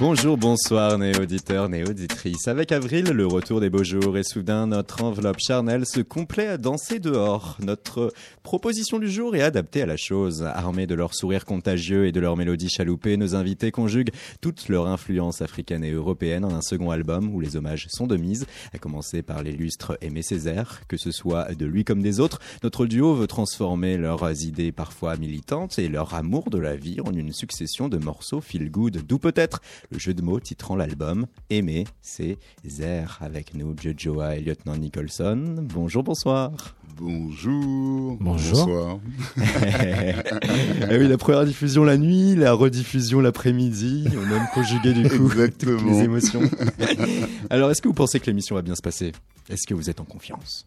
Bonjour, bonsoir, néo-auditeurs, néo-auditrices. Avec Avril, le retour des beaux jours et soudain notre enveloppe charnelle se complaît à danser dehors. Notre proposition du jour est adaptée à la chose. Armés de leur sourire contagieux et de leur mélodie chaloupée, nos invités conjuguent toute leur influence africaine et européenne en un second album où les hommages sont de mise, à commencer par l'illustre Aimé Césaire, que ce soit de lui comme des autres. Notre duo veut transformer leurs idées parfois militantes et leur amour de la vie en une succession de morceaux feel good, d'où peut-être le jeu de mots titrant l'album Aimer, c'est Zer avec nous, Joa et Lieutenant Nicholson. Bonjour, bonsoir. Bonjour. Bonjour. Bonsoir. Eh oui, la première diffusion la nuit, la rediffusion l'après-midi, on a même conjugué du coup toutes les émotions. Alors, est-ce que vous pensez que l'émission va bien se passer? Est-ce que vous êtes en confiance?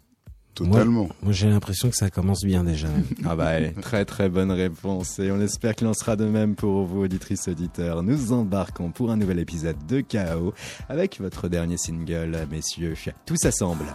Totalement. Moi, j'ai l'impression que ça commence bien déjà. Ah bah très très bonne réponse et on espère qu'il en sera de même pour vous auditrices auditeurs. Nous embarquons pour un nouvel épisode de Chaos avec votre dernier single, messieurs. Tout s'assemble.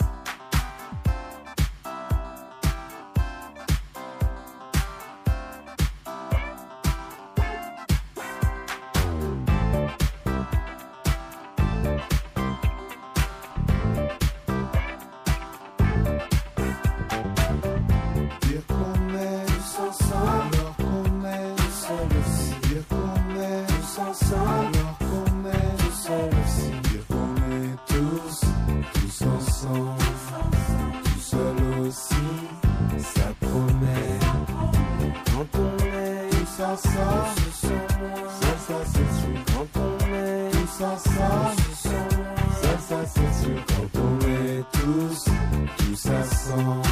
Tous ensemble.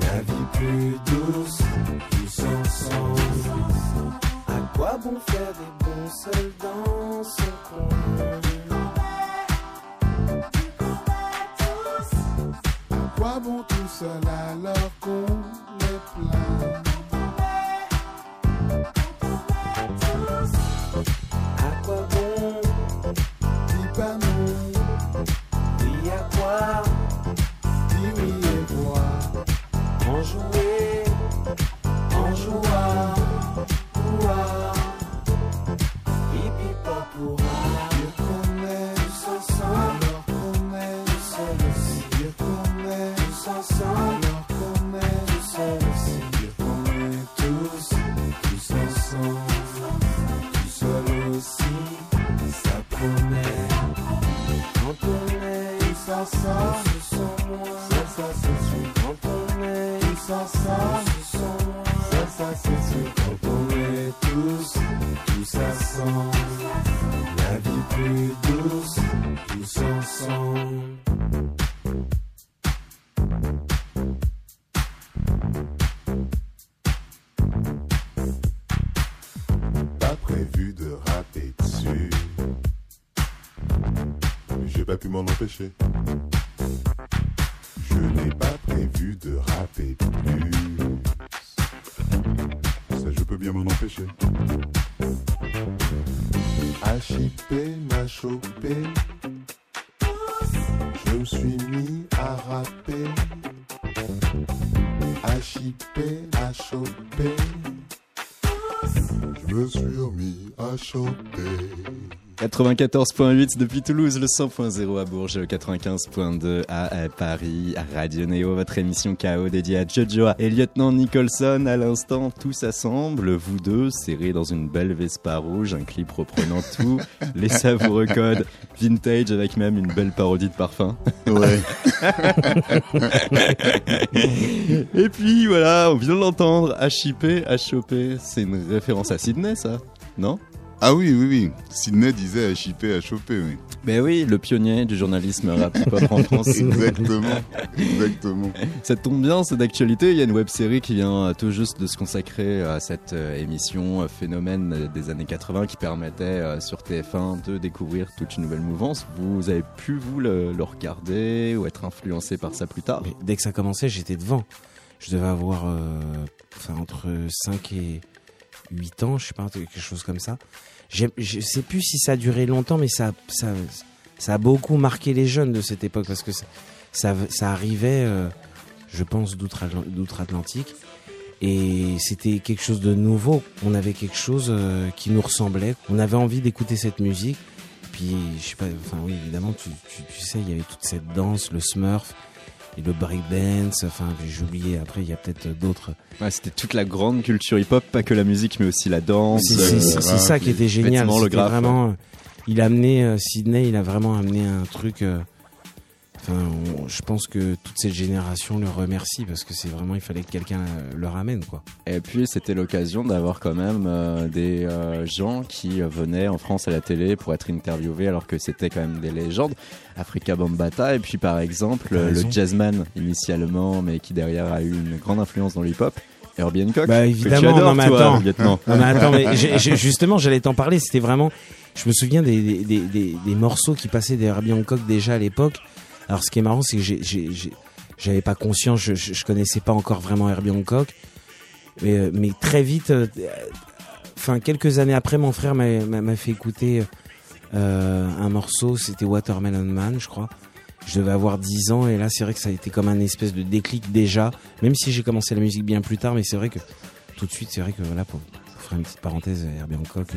La vie plus douce, tous ensemble. À quoi bon faire des bons chanter. 94.8 depuis Toulouse, le 100.0 à Bourges, le 95.2 à euh, Paris, à Radio Néo, votre émission KO dédiée à Jojo et Lieutenant Nicholson. À l'instant, tout s'assemble, vous deux serrés dans une belle Vespa rouge, un clip reprenant tous les savoureux codes vintage avec même une belle parodie de parfum. Ouais. Et puis voilà, on vient de l'entendre, HIP, HOP, c'est une référence à Sydney ça, non? Ah oui, oui, oui. Sydney disait HIP à choper, oui. Ben oui, le pionnier du journalisme rap hip-hop en France. Exactement. Exactement. Ça tombe bien, c'est d'actualité. Il y a une web série qui vient tout juste de se consacrer à cette euh, émission euh, phénomène des années 80 qui permettait euh, sur TF1 de découvrir toute une nouvelle mouvance. Vous avez pu, vous, le, le regarder ou être influencé par ça plus tard? Mais dès que ça commençait, j'étais devant. Je devais avoir euh, enfin, entre 5 et 8 ans, je sais pas, quelque chose comme ça. Je sais plus si ça a duré longtemps, mais ça, ça, a beaucoup marqué les jeunes de cette époque parce que ça, ça, arrivait euh, je pense, d'outre-Atl- d'outre-Atlantique. Et c'était quelque chose de nouveau. On avait quelque chose euh, qui nous ressemblait. On avait envie d'écouter cette musique. Puis, je sais pas, enfin oui, évidemment, tu, tu, tu sais, il y avait toute cette danse, le smurf et le breakdance. Enfin, j'ai oublié, après, il y a peut-être d'autres. Ouais, c'était toute la grande culture hip-hop, pas que la musique, mais aussi la danse. C'est euh, ça qui était génial. le graphe. vraiment, euh, il a amené euh, Sydney, il a vraiment amené un truc. euh, Enfin, on- je pense que toute cette génération le remercie parce que c'est vraiment, il fallait que quelqu'un le ramène, quoi. Et puis c'était l'occasion d'avoir quand même euh, des euh, gens qui euh, venaient en France à la télé pour être interviewés alors que c'était quand même des légendes. Africa Bambata et puis par exemple euh, le jazzman initialement mais qui derrière a eu une grande influence dans le hip-hop, Herbie Hancock. Bah, que évidemment, tu adores, non, mais attends. lieutenant. Non, mais attends, mais justement, j'allais t'en parler. C'était vraiment, je me souviens des, des, des, morceaux qui passaient des Herbie Hancock déjà à l'époque. Alors, ce qui est marrant, c'est que j'ai- j'avais pas conscience, je, je, connaissais pas encore vraiment Herbie Hancock. Mais, euh, très vite, euh, enfin, quelques années après, mon frère m'a fait écouter euh, un morceau, c'était Watermelon Man, je crois. Je devais avoir 10 ans et là, c'est vrai que ça a été comme un espèce de déclic déjà. Même si j'ai commencé la musique bien plus tard, mais c'est vrai que tout de suite, c'est vrai que voilà, pour, pour faire une petite parenthèse, Herbie Hancock,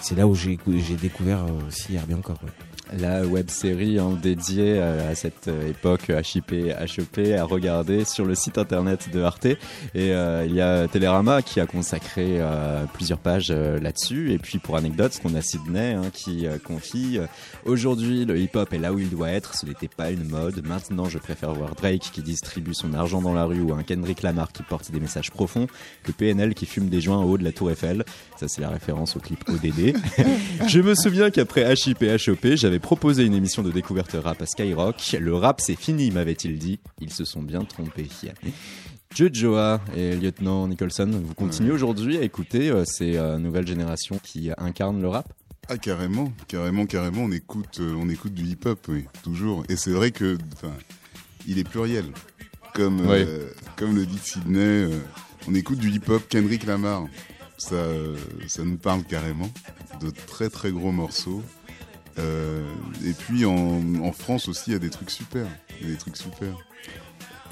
c'est là où j'ai écou- j'ai découvert aussi Herbie Hancock. ouais. La web série dédiée à, à cette euh, époque HIP, HEP à regarder sur le site internet de Arte. Et euh, il y a Télérama qui a consacré euh, plusieurs pages euh, là-dessus. Et puis pour anecdote, on a Sydney hein, qui euh, confie euh, Aujourd'hui, le hip-hop est là où il doit être. Ce n'était pas une mode. Maintenant, je préfère voir Drake qui distribue son argent dans la rue ou un Kendrick Lamar qui porte des messages profonds que PNL qui fume des joints en haut de la Tour Eiffel. Ça, c'est la référence au clip ODD. Je me souviens qu'après HIP et HOP, j'avais proposé une émission de découverte rap à Skyrock. Le rap, c'est fini, m'avait-il dit. Ils se sont bien trompés. Jojoa et Lieutenant Nicholson, vous continuez aujourd'hui à écouter euh, ces euh, nouvelles générations qui incarnent le rap? Ah carrément, carrément, carrément, on écoute, euh, on écoute du hip-hop, oui, toujours. Et c'est vrai que, il est pluriel, comme comme le dit Sydney. on écoute du hip-hop Kendrick Lamar, ça, ça nous parle carrément, de très très gros morceaux. Euh, et puis en, France aussi, il y a des trucs super, des trucs super.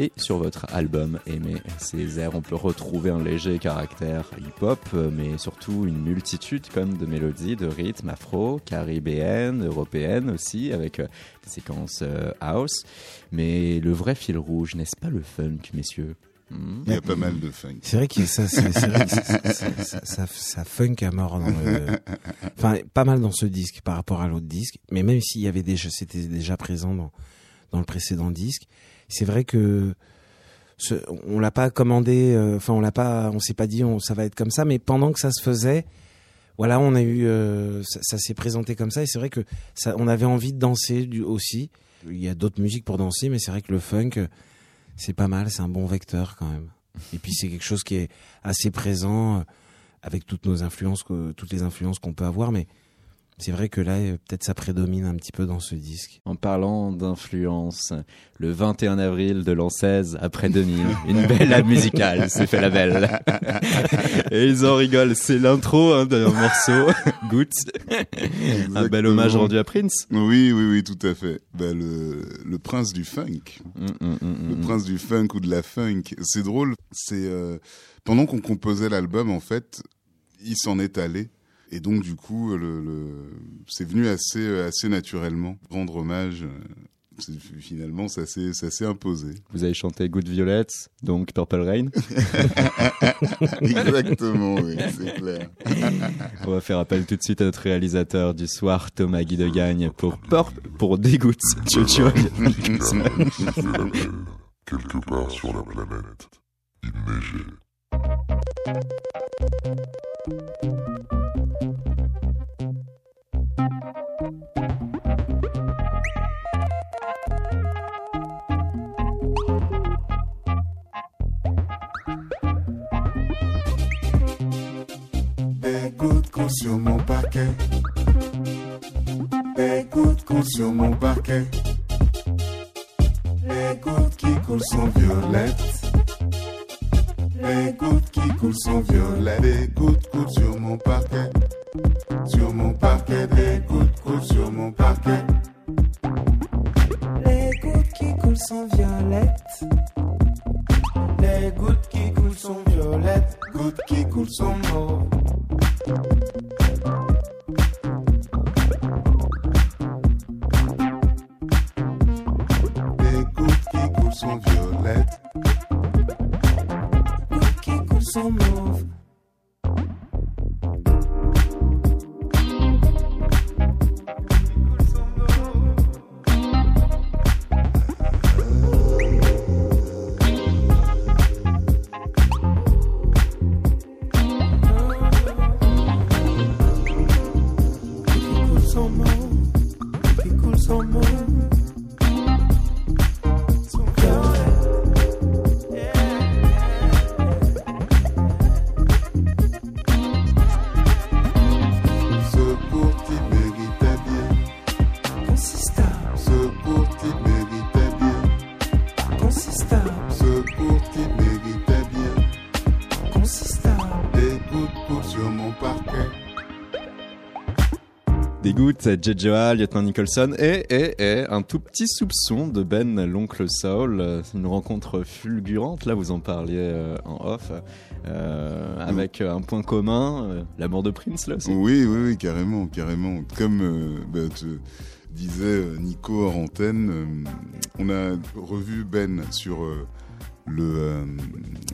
Et sur votre album Aimer ces airs, on peut retrouver un léger caractère hip-hop, mais surtout une multitude comme de mélodies, de rythmes afro, caribéennes, européennes aussi, avec euh, des séquences euh, house. Mais le vrai fil rouge, n'est-ce pas le funk, messieurs? Il y a pas mal de funk. C'est vrai que ça, ça, funk à mort dans le, enfin, pas mal dans ce disque par rapport à l'autre disque, mais même s'il y avait déjà, c'était déjà présent dans, dans le précédent disque, c'est vrai que ce, on l'a pas commandé, euh, enfin, on l'a pas, on s'est pas dit, ça va être comme ça, mais pendant que ça se faisait, voilà, on a eu, euh, ça, s'est présenté comme ça, et c'est vrai que ça, on avait envie de danser aussi. Il y a d'autres musiques pour danser, mais c'est vrai que le funk, c'est pas mal, c'est un bon vecteur quand même. Et puis c'est quelque chose qui est assez présent euh, avec toutes nos influences, toutes les influences qu'on peut avoir, mais c'est vrai que là, euh, peut-être ça prédomine un petit peu dans ce disque. En parlant d'influence, le 21 avril de l'an 16, après 2000, une belle musicale s'est fait la belle. Et ils en rigolent, c'est l'intro hein, d'un morceau, Goutte. Un bel hommage rendu à Prince. Oui, oui, oui, tout à fait. Bah, le, le prince du funk. Mm, mm, mm, le mm. prince du funk ou de la funk. C'est drôle, c'est euh, pendant qu'on composait l'album, en fait, il s'en est allé. Et donc, du coup, le, le- c'est venu assez, assez naturellement. Rendre hommage, euh, finalement, ça s'est, imposé. Vous avez chanté Good Violets, donc Purple Rain. Exactement, oui, c'est clair. On va faire appel tout de suite à notre réalisateur du soir, Thomas Guy de Gagne, pour Purp, pour Dégoûte. Quelque part sur la planète, il neigeait. Coulent sur mon parquet. Des gouttes coulent sur mon parquet. Les gouttes qui coulent sont violettes. Les gouttes qui coulent sont violettes. Des gouttes sur mon parquet. Sur mon parquet, des gouttes Jejoa, Lieutenant Nicholson et, et, et un tout petit soupçon de Ben, l'oncle Saul. Une rencontre fulgurante, là vous en parliez euh, en off, euh, avec euh, un point commun, la mort de Prince là aussi. Oui, oui, oui, carrément, carrément. Comme euh, bah, te disait Nico hors antenne, euh, on a revu Ben sur le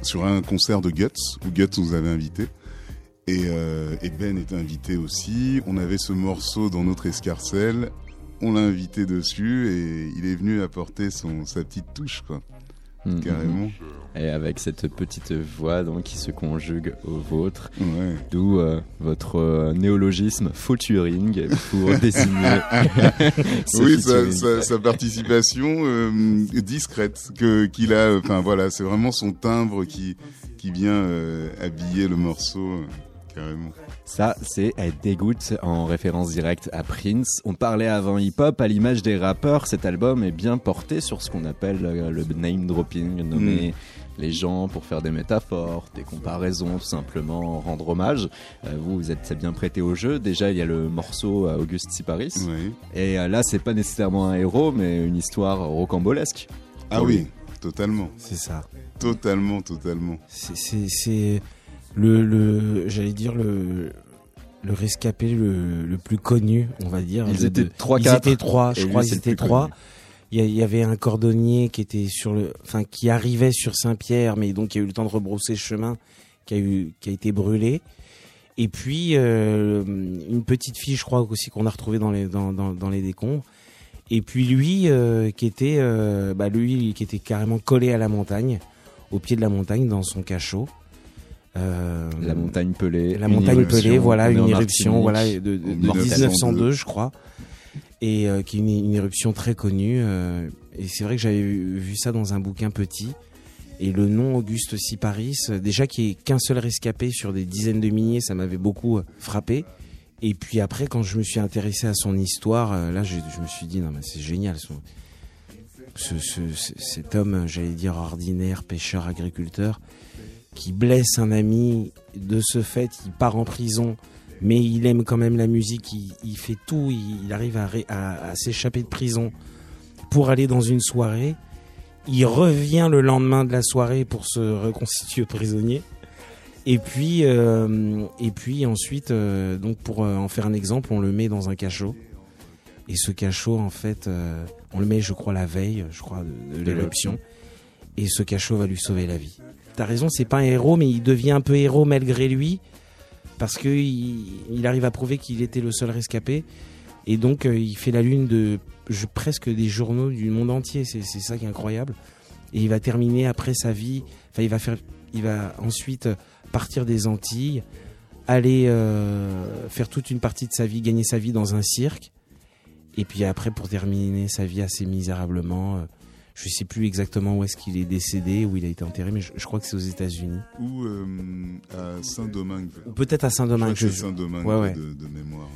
sur un concert de Guts où Guts nous avait invités. Et, euh, et Ben était invité aussi. On avait ce morceau dans notre escarcelle. On l'a invité dessus et il est venu apporter son sa petite touche, quoi. Mhm. Carrément. Et avec cette petite voix donc qui se conjugue au vôtre, Ouais. d'où euh, votre euh, néologisme faux-turing pour désigner. Oui, sa, sa, sa participation euh, discrète que qu'il a. Enfin voilà, c'est vraiment son timbre qui qui vient euh, habiller le morceau Ça, c'est euh, Dégoûte en référence directe à Prince. On parlait avant hip-hop, à l'image des rappeurs, cet album est bien porté sur ce qu'on appelle euh, le name dropping, nommer les gens pour faire des métaphores, des comparaisons, tout simplement rendre hommage. Euh, vous, vous êtes bien prêté au jeu. Déjà, il y a le morceau euh, Auguste Siparis. Oui. Et euh, là, c'est pas nécessairement un héros, mais une histoire rocambolesque. Ah oui, totalement, C'est ça. totalement, totalement. C'est le, le j'allais dire le le rescapé le, le plus connu, on va dire. Ils étaient trois, Ils étaient trois, je crois. Ils étaient trois. Il y, avait un cordonnier qui était sur le, enfin qui arrivait sur Saint-Pierre, mais donc il y a eu le temps de rebrousser chemin, qui a eu, qui a été brûlé. Et puis euh, une petite fille, je crois aussi qu'on a retrouvée dans les dans, dans, dans les décombres. Et puis lui euh, qui était, euh, bah lui qui était carrément collé à la montagne, au pied de la montagne dans son cachot. Euh, La montagne pelée. la montagne éruption, pelée, voilà, est une éruption, voilà, de, de- En de 1902, 1902, je crois, et euh, qui est une, une éruption très connue. euh, et c'est vrai que j'avais vu, vu ça dans un bouquin petit. Et le nom Auguste Siparis, déjà n'y ait qu'un seul rescapé sur des dizaines de milliers, ça m'avait beaucoup frappé. Et puis après, quand je me suis intéressé à son histoire, là, je, je me suis dit non, mais c'est génial. son- ce, ce- ce- cet homme, j'allais dire ordinaire, pêcheur, agriculteur, qui blesse un ami, de ce fait, il part en prison, mais il aime quand même la musique, il, il fait tout, il, il arrive à, ré- à- à s'échapper de prison pour aller dans une soirée. Il revient le lendemain de la soirée pour se reconstituer prisonnier. Et puis, euh, et puis ensuite, euh, donc pour euh, en faire un exemple, on le met dans un cachot. Et ce cachot, en fait, euh, on le met, je crois, la veille, je crois, de, de l'éruption. Et ce cachot va lui sauver la vie. T'as raison, c'est pas un héros, mais il devient un peu héros malgré lui, parce que il, arrive à prouver qu'il était le seul rescapé. Et donc, euh, il fait la lune de je- presque des journaux du monde entier. C'est c'est ça qui est incroyable. Et il va terminer après sa vie. Enfin, il va faire, il va ensuite partir des Antilles, aller euh, faire toute une partie de sa vie, gagner sa vie dans un cirque. Et puis après, pour terminer sa vie assez misérablement, euh, je sais plus exactement où est-ce qu'il est décédé, où il a été enterré, mais je, je crois que c'est aux États-Unis. Ou euh, à Saint-Domingue. Ou peut-être à Saint-Domingue. je- Saint-Domingue Ouais, ouais. De, de mémoire.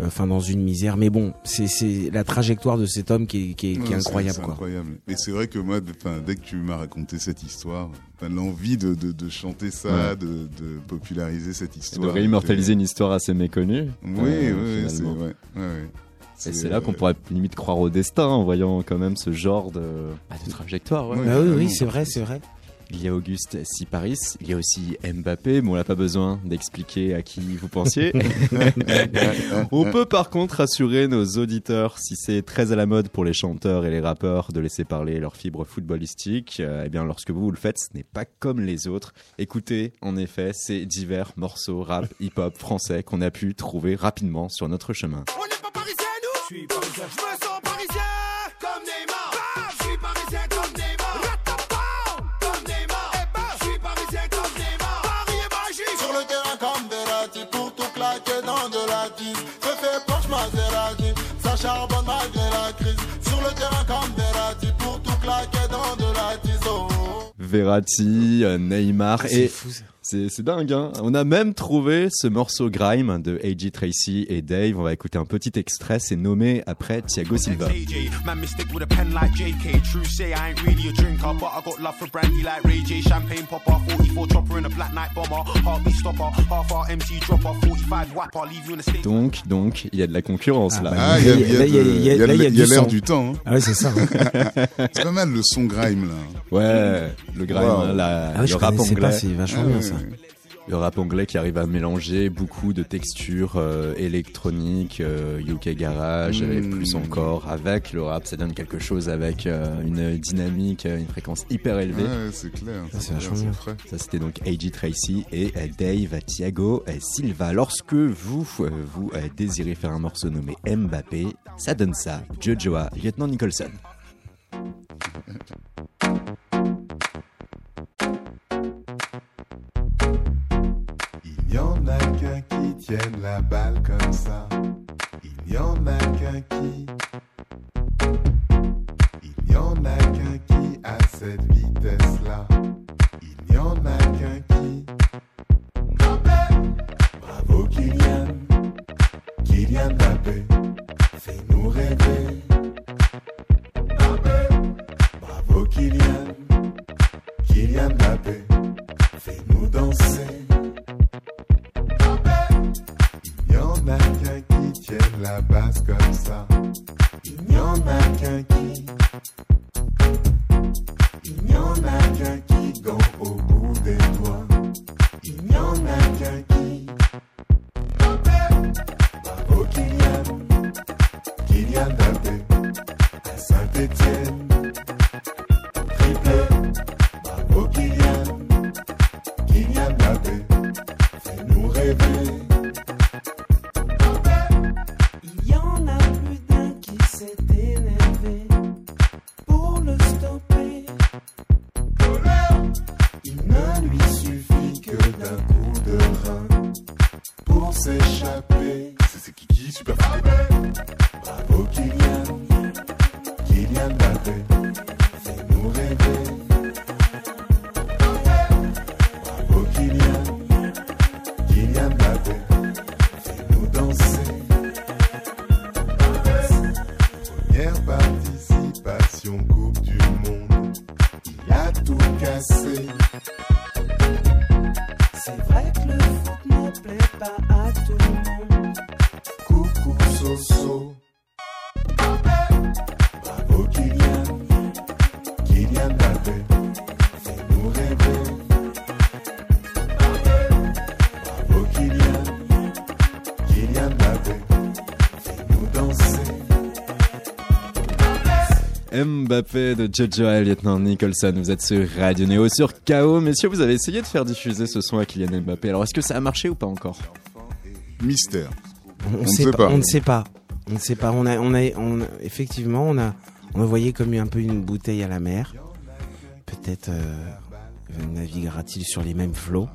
euh, Enfin, dans une misère. Mais bon, c'est c'est la trajectoire de cet homme qui est, qui est- qui est Ouais, c'est- incroyable, c'est quoi. incroyable. Et c'est vrai que moi, dès que tu m'as raconté cette histoire, enfin, l'envie de, de, de chanter ça, Ouais. de, de populariser cette Et histoire. de réimmortaliser une histoire assez méconnue. Oui, euh, oui, oui, c'est ouais, ouais. Et c'est là qu'on pourrait limite croire au destin en voyant quand même ce genre de, bah, de trajectoire. ouais. Bah oui, oui, c'est vrai, c'est vrai. il y a Auguste Siparis, il y a aussi Mbappé, mais on n'a pas besoin d'expliquer à qui vous pensiez. on peut par contre rassurer nos auditeurs, si c'est très à la mode pour les chanteurs et les rappeurs de laisser parler leur fibre footballistique, euh, eh bien lorsque vous, vous le faites, ce n'est pas comme les autres. Écoutez, en effet, ces divers morceaux rap, hip-hop français qu'on a pu trouver rapidement sur notre chemin. On Je suis parisien. Je me sens parisien comme Neymar. Je suis parisien comme Neymar. Comme Neymar. Eh ben, je suis parisien comme Neymar. Paris est magique. Sur le terrain comme Verratti pour tout claquer dans de la tise. Se fait Porsche Maserati, ça charbonne malgré la crise. Sur le terrain comme Verratti pour tout claquer dans de la tise. Oh, oh. Verratti, euh, Neymar C'est et fou ça. C'est dingue. Hein On a même trouvé ce morceau Grime de A.G. Tracy et Dave. On va écouter un petit extrait. C'est nommé après Thiago Silva. AJ, man, mystic with a pen like JK. True say I ain't really a drinker, but I got love for brandy like Ray J. Champagne popper, 44 chopper in a black night bomber. Heartbeat stopper, half our MC dropper, 45 whapper, leave you in a state. Donc, donc, il y a de la concurrence là. Ah, il y a, Là, là, l'air du temps. hein. Ah ouais, c'est ça. C'est pas mal le son grime là. Ouais, le grime, Wow. hein, la- Ah ouais, je le rap anglais. c'est vachement Ah, bien ouais, ça. Le rap anglais qui arrive à mélanger beaucoup de textures euh, électroniques, euh, UK garage et Mm. plus encore avec le rap, ça donne quelque chose avec euh, une dynamique, euh, une fréquence hyper élevée. Ouais, c'est clair. c'est clair, vachement. Ça c'était donc A.G. Tracy et Dave Thiago euh, Silva. Lorsque vous vous désirez faire un morceau nommé Mbappé, ça donne ça. Jojoa, lieutenant Nicholson. Qu'un qui tienne la balle comme ça. Il y en a qu'un qui. Il y en a qu'un qui a cette vitesse-là. Il y en a qu'un qui. Bravo Kylian, Kylian Mbappé, fais-nous rêver. Bravo Kylian, Kylian Mbappé, fais-nous danser. En a qu'un qui tienne la base comme ça. Il y en a qu'un qui. Il y en a qu'un qui gant au bout des doigts. Il n'y en a qu'un qui. Bravo Kylian, Kylian Mbappé, à Saint-Étienne. Mbappé de Jojo lieutenant Nicholson. Vous êtes sur Radio Néo sur KO. Messieurs, vous avez essayé de faire diffuser ce son à Kylian Mbappé. Alors, est-ce que ça a marché ou pas encore? Mystère. On, On ne sait sait pas, pas. On ne sait pas. On ne sait pas. On a, on a, on a- effectivement, on a, on a voyé comme un peu une bouteille à la mer. Peut-être euh, naviguera-t-il sur les mêmes flots.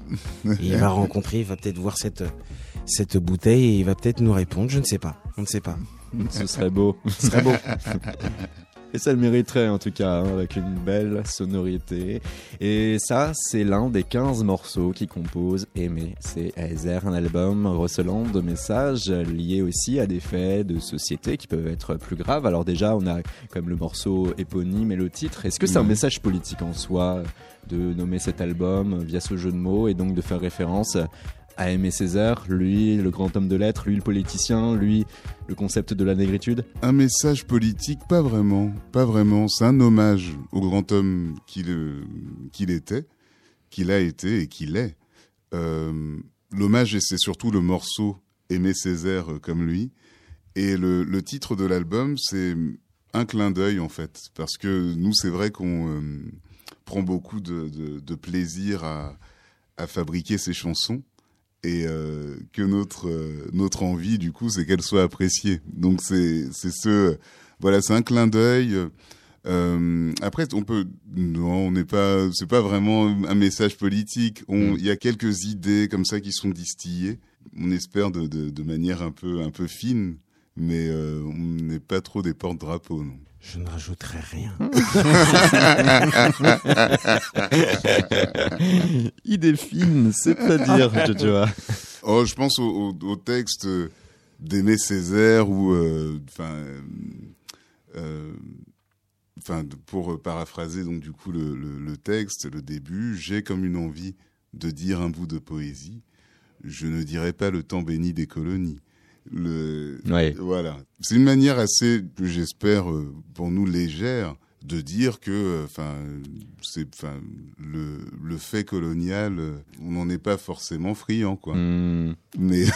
Et il va rencontrer, il va peut-être voir cette, cette bouteille et il va peut-être nous répondre. Je ne sais pas. On ne sait pas. Ce serait beau. Ce serait beau. Et ça le mériterait en tout cas, hein, avec une belle sonorité. Et ça, c'est l'un des 15 morceaux qui composent Aimer. C'est Ezer, un album recelant de messages liés aussi à des faits de société qui peuvent être plus graves. Alors déjà, on a comme le morceau éponyme et le titre. Est-ce que c'est un Mhm. message politique en soi de nommer cet album via ce jeu de mots et donc de faire référence à aimer Césaire, lui le grand homme de lettres, lui le politicien, lui le concept de la négritude Un message politique, pas vraiment, pas vraiment. C'est un hommage au grand homme qu'il euh, qu'il était, qu'il a été et qu'il est. Euh, L'hommage, c'est surtout le morceau Aimer Césaire euh, comme lui. Et le, titre de l'album, c'est un clin d'œil en fait, parce que nous, c'est vrai qu'on euh, prend beaucoup de plaisir à, à fabriquer ces chansons et euh, que notre euh, notre envie du coup c'est qu'elles soient appréciées donc c'est c'est ce voilà c'est un clin d'œil. Euh, après on peut non on n'est pas c'est pas vraiment un message politique. On il y a quelques idées comme ça qui sont distillées. On espère de de, de manière un peu un peu fine mais euh, on n'est pas trop des porte-drapeaux non Je ne rajouterai rien. Idée fine, c'est-à-dire, Jojoa. Oh, je pense au, au, au texte euh, d'Aimé Césaire ou, euh, enfin, euh, enfin, pour paraphraser donc du coup le, le, le texte, le début, j'ai comme une envie de dire un bout de poésie. Je ne dirai pas le temps béni des colonies. Le, Ouais. voilà, c'est une manière assez, j'espère, euh, pour nous légère de dire que, enfin, c'est, enfin, le, le fait colonial, euh, on n'en est pas forcément friand, quoi. Hmm. Mais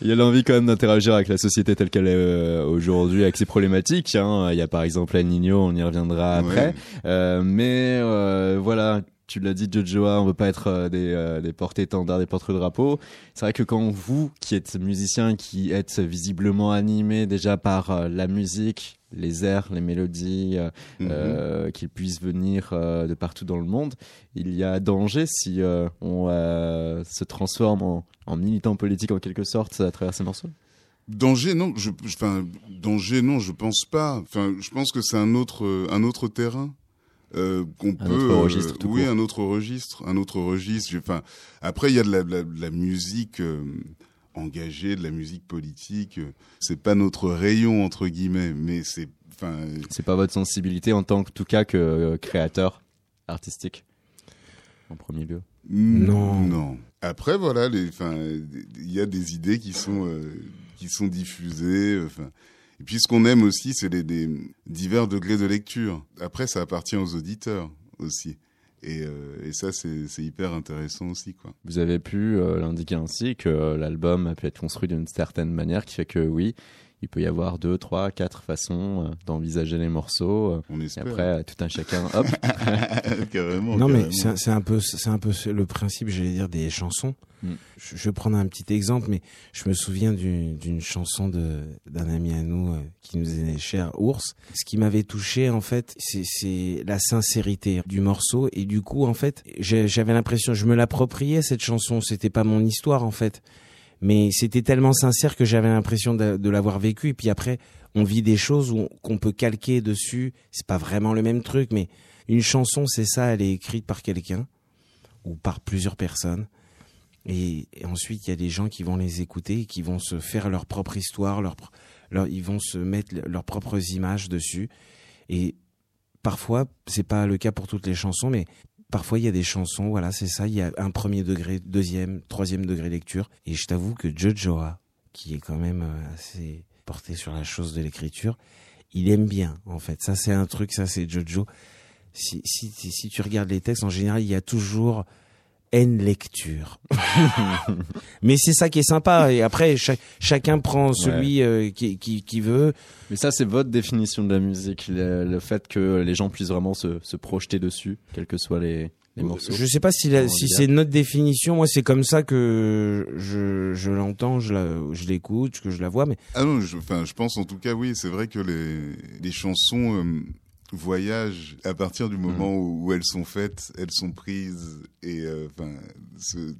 Il y a l'envie quand même d'interagir avec la société telle qu'elle est euh, aujourd'hui, avec ses problématiques. Hein. Il y a par exemple El Niño, on y reviendra après. Ouais. Euh, mais euh, voilà, tu l'as dit, Jojoa, on veut pas être euh, des, euh, des porte-étendards, des porte-drapeaux. C'est vrai que quand vous, qui êtes musicien, qui êtes visiblement animé déjà par euh, la musique, les airs, les mélodies, euh, Mhm. euh, qu'ils puissent venir de partout dans le monde, il y a danger si euh, on euh, se transforme en, en militant politique en quelque sorte à travers ces morceaux. danger, non, je, enfin, danger, non, je pense pas. Enfin, je pense que c'est un autre, un autre terrain. Euh, qu'on Un peut autre registre, tout oui court. un autre registre un autre registre enfin après il y a de la, de la, de la musique euh, engagée de la musique politique euh, c'est pas notre rayon entre guillemets mais c'est enfin C'est pas votre sensibilité en tant que tout cas que euh, créateur artistique en premier lieu? Non. Non. Après, voilà, les, enfin, il y a des idées qui sont, euh, qui sont diffusées. Enfin, et puis, ce qu'on aime aussi, c'est les, divers degrés de lecture. Après, ça appartient aux auditeurs aussi. Et, euh, ça, c'est c'est hyper intéressant aussi, quoi. Vous avez pu euh, l'indiquer ainsi que euh, l'album a pu être construit d'une certaine manière qui fait que oui, il peut y avoir deux, trois, quatre façons euh, d'envisager les morceaux. euh, On et espère. après, euh, tout un chacun, hop, carrément. Non, mais carrément. c'est un- c'est un peu, c'est un peu le principe, j'allais dire, des chansons. Mm. Je, je vais prendre un petit exemple, mais je me souviens d'une chanson de d'un ami à nous euh, qui nous est cher, Ours. Ce qui m'avait touché, en fait, c'est- la sincérité du morceau. Et du coup, en fait, j'avais l'impression, je me l'appropriais cette chanson. C'était pas mon histoire, en fait. Mais c'était tellement sincère que j'avais l'impression de, l'avoir vécu. Et puis après, on vit des choses qu'on peut calquer dessus. C'est pas vraiment le même truc, mais une chanson, c'est ça, elle est écrite par quelqu'un ou par plusieurs personnes. Et, ensuite, il y a des gens qui vont les écouter et qui vont se faire leur propre histoire, ils vont se mettre le- leurs propres images dessus. Et parfois, c'est pas le cas pour toutes les chansons, mais parfois il y a des chansons, voilà, c'est ça, il y a un premier degré, deuxième, troisième degré lecture. Et je t'avoue que Jojoa, qui est quand même euh, assez porté sur la chose de l'écriture, il aime bien, en fait. Ça, c'est un truc, ça, c'est Jojo. Si, si, si, si tu regardes les textes, en général, il y a toujours N lecture. Mais c'est ça qui est sympa. Et après, chacun prend celui euh, qui, qui, qui veut. Mais ça, c'est votre définition de la musique, le, le fait que les gens puissent vraiment se, se projeter dessus, quels que soient les, les morceaux. Je sais pas si, la- si c'est notre définition. Moi, c'est comme ça que je, je l'entends, je la, je l'écoute, que je la vois. Mais Ah non, je, enfin, je pense en tout cas, oui, c'est vrai que les, les chansons euh, voyagent à partir du moment où, où elles sont faites, elles sont prises et euh, enfin, ce-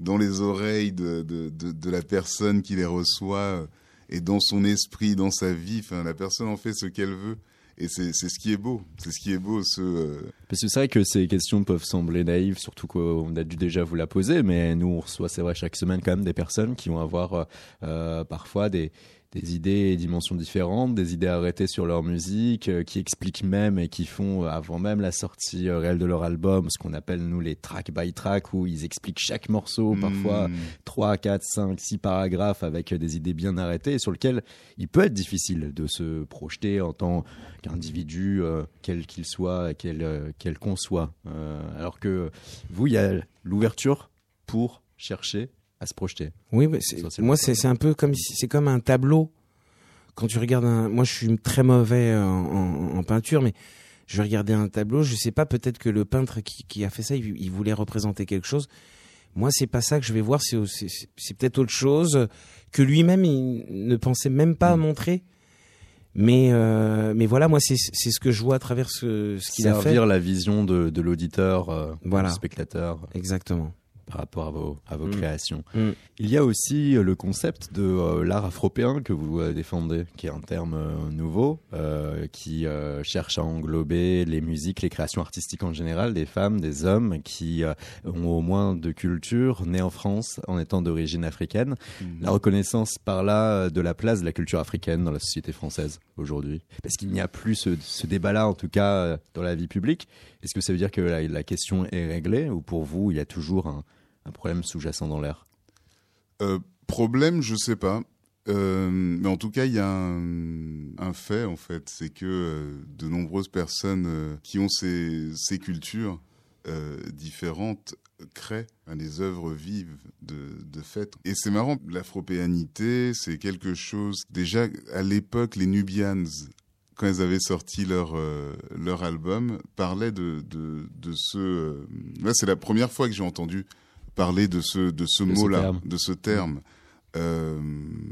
dans les oreilles de, de, de, de la personne qui les reçoit et dans son esprit, dans sa vie. Enfin, la personne en fait ce qu'elle veut. Et c'est c'est ce qui est beau. C'est ce qui est beau. Ce, euh, Parce que c'est vrai que ces questions peuvent sembler naïves, surtout qu'on a dû déjà vous la poser, mais nous, on reçoit, c'est vrai, chaque semaine quand même des personnes qui vont avoir euh, euh, parfois des, des idées et dimensions différentes, des idées arrêtées sur leur musique, euh, qui expliquent même et qui font, euh, avant même la sortie euh, réelle de leur album, ce qu'on appelle, nous, les track by track, où ils expliquent chaque morceau, parfois Mm. 3, 4, 5, 6 paragraphes avec des idées bien arrêtées, sur lesquels il peut être difficile de se projeter en tant qu'individu, quel qu'il soit, quel, quel qu'on soit. Alors que vous, il y a l'ouverture pour chercher à se projeter. Oui, moi c'est un peu comme si- c'est comme un tableau. Quand tu regardes un, moi je suis très mauvais en, en- en peinture, mais je vais regarder un tableau, je sais pas, peut-être que le peintre qui, qui a fait ça, il, il voulait représenter quelque chose. Moi, c'est pas ça que je vais voir, c'est peut-être autre chose que lui-même il ne pensait même pas Mm. montrer. Mais euh, mais voilà, moi c'est c'est ce que je vois à travers ce, ce qu'il a fait. Servir la vision de, de l'auditeur, euh, Voilà. du spectateur, Exactement. Par rapport à vos, à vos Mm. créations. Mm. Il y a aussi euh, le concept de euh, l'art afropéen que vous euh, défendez, qui est un terme euh, nouveau, qui cherche à englober les musiques, les créations artistiques en général, des femmes, des hommes qui ont au moins de culture, nés en France en étant d'origine africaine. La reconnaissance par là de la place de la culture africaine dans la société française aujourd'hui. Parce qu'il n'y a plus ce, ce débat-là, en tout cas, dans la vie publique. Est-ce que ça veut dire que la, la question est réglée ou pour vous, il y a toujours un, un problème sous-jacent dans l'air Euh, problème, je sais pas. Euh, mais en tout cas, il y a un, fait, en fait, c'est que euh, de nombreuses personnes qui ont ces, cultures différentes créent hein, des œuvres vives de, de. Et c'est marrant, l'afropéanité, c'est quelque chose... Déjà, à l'époque, les Nubians, quand ils avaient sorti leur, leur album, parlaient de, de, de ce... là, c'est la première fois que j'ai entendu parler de ce, de ce mot-là, de ce terme. Euh,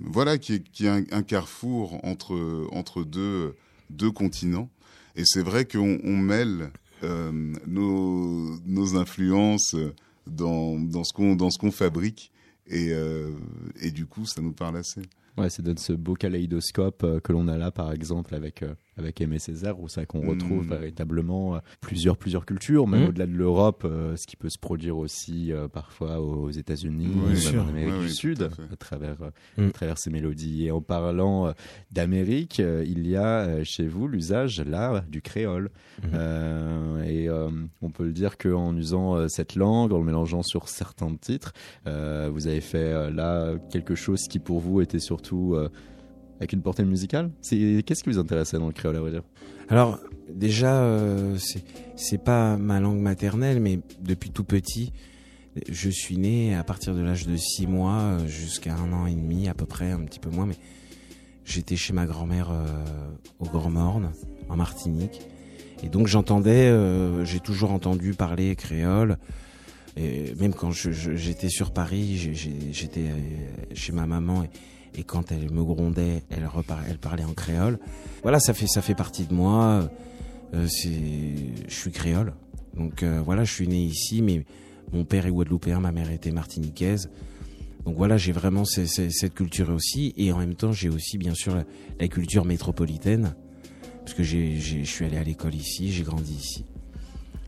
voilà, qui est, qui est un, un carrefour entre, entre deux, deux continents. Et c'est vrai qu'on on mêle euh, nos, nos influences dans, dans ce qu'on qu'on fabrique. Et, euh, et du coup, ça nous parle assez. Ouais, ça donne ce beau kaléidoscope que l'on a là, par exemple, avec, avec Aimé Césaire, où ça qu'on retrouve Mm. véritablement euh, plusieurs, plusieurs cultures, même Mm. au-delà de l'Europe, euh, ce qui peut se produire aussi euh, parfois aux États-Unis, Oui, en Amérique du oui, Sud, à travers, à travers ces mélodies. Et en parlant d'Amérique, il y a chez vous l'usage, là, du créole. Et on peut le dire qu'en usant cette langue, en le mélangeant sur certains titres, vous avez fait là quelque chose qui pour vous était surtout avec une portée musicale. Qu'est-ce qui vous intéressait dans le créole à vrai dire? Alors déjà, euh, c'est pas ma langue maternelle, mais depuis tout petit, je suis né à partir de l'âge de 6 mois euh, jusqu'à un an et demi à peu près, un petit peu moins, mais j'étais chez ma grand-mère euh, au Grand Morne, en Martinique, et donc j'entendais, euh, j'ai toujours entendu parler créole. Et même quand j'étais sur Paris, j'étais chez ma maman et quand elle me grondait, elle, parlait en créole. Voilà, ça fait ça fait partie de moi. Euh, je suis créole. Donc euh, voilà, je suis né ici, mais mon père est guadeloupéen, ma mère était martiniquaise. Donc voilà, j'ai vraiment ce- ce- cette culture aussi, et en même temps, j'ai aussi bien sûr la, culture métropolitaine, parce que je suis allé à l'école ici, j'ai grandi ici.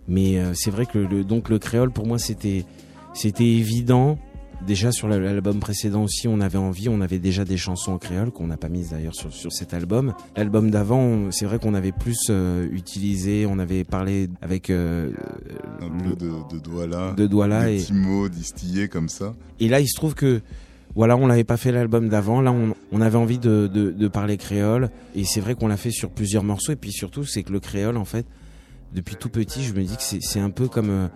Mais euh, c'est vrai que le, donc le créole pour moi c'était évident. Déjà sur la- l'album précédent aussi, on avait envie, on avait déjà des chansons en créole qu'on n'a pas mises d'ailleurs sur, sur cet album. L'album d'avant, c'est vrai qu'on avait plus euh, utilisé, on avait parlé avec euh, Un peu de, de Douala, de Douala des et, petits mots distillés comme ça. et là il se trouve que voilà, on l'avait pas fait l'album d'avant, là on, on avait envie de, de, de parler créole et c'est vrai qu'on l'a fait sur plusieurs morceaux et puis surtout c'est que le créole en fait, depuis tout petit, je me dis que c'est c'est un peu comme euh,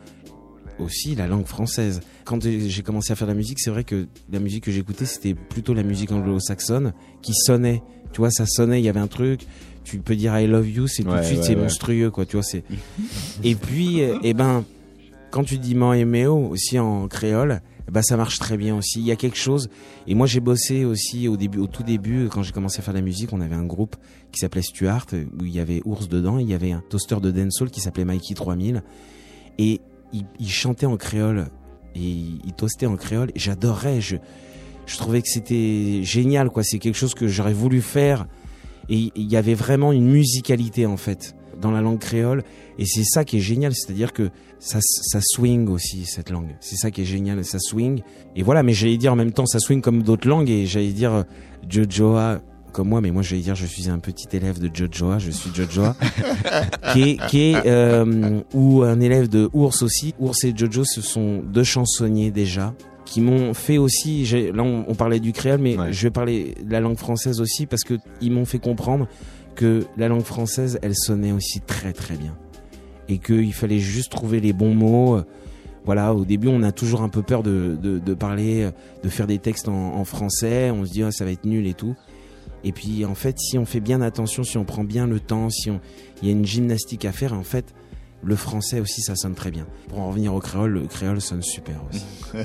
aussi la langue française. Quand j'ai commencé à faire de la musique, c'est vrai que la musique que j'écoutais, c'était plutôt la musique anglo-saxonne qui sonnait. Tu vois, ça sonnait, il y avait un truc. Tu peux dire I love you, c'est tout de suite, ouais, c'est ouais. monstrueux, quoi. Tu vois, c'est. Et puis, eh ben, quand tu dis man et aussi en créole, ben ça marche très bien aussi. Il y a quelque chose. Et moi, j'ai bossé aussi au début, au tout début, quand j'ai commencé à faire de la musique, on avait un groupe qui s'appelait Stuart, où il y avait Ours dedans, et il y avait un toaster de dancehall qui s'appelait Mikey 3000. Et il, chantait en créole et il, toastait en créole. Et J'adorais. Je, je trouvais que c'était génial, quoi. C'est quelque chose que j'aurais voulu faire. Et il y avait vraiment une musicalité en fait. dans la langue créole. Et c'est ça qui est génial, c'est-à-dire que ça, ça swing aussi cette langue. C'est ça qui est génial, ça swing. Et voilà, mais j'allais dire en même temps, ça swing comme d'autres langues. Et j'allais dire euh, Jojoa comme moi, mais moi j'allais dire je suis un petit élève de Jojoa, je suis Jojoa, qui est, qui est euh, ou un élève de Ours aussi. Ours et Jojo, ce sont deux chansonniers déjà qui m'ont fait aussi. Là, on, on parlait du créole, mais Ouais. je vais parler de la langue française aussi parce que ils m'ont fait comprendre que la langue française, elle sonnait aussi très très bien et qu'il fallait juste trouver les bons mots. Voilà, au début, on a toujours un peu peur de, de, de parler, de faire des textes en, en français. On se dit, Ah, ça va être nul et tout. Et puis, en fait, si on fait bien attention, si on prend bien le temps, si on, il y a une gymnastique à faire, en fait, le français aussi, ça sonne très bien. Pour en revenir au créole, le créole sonne super aussi.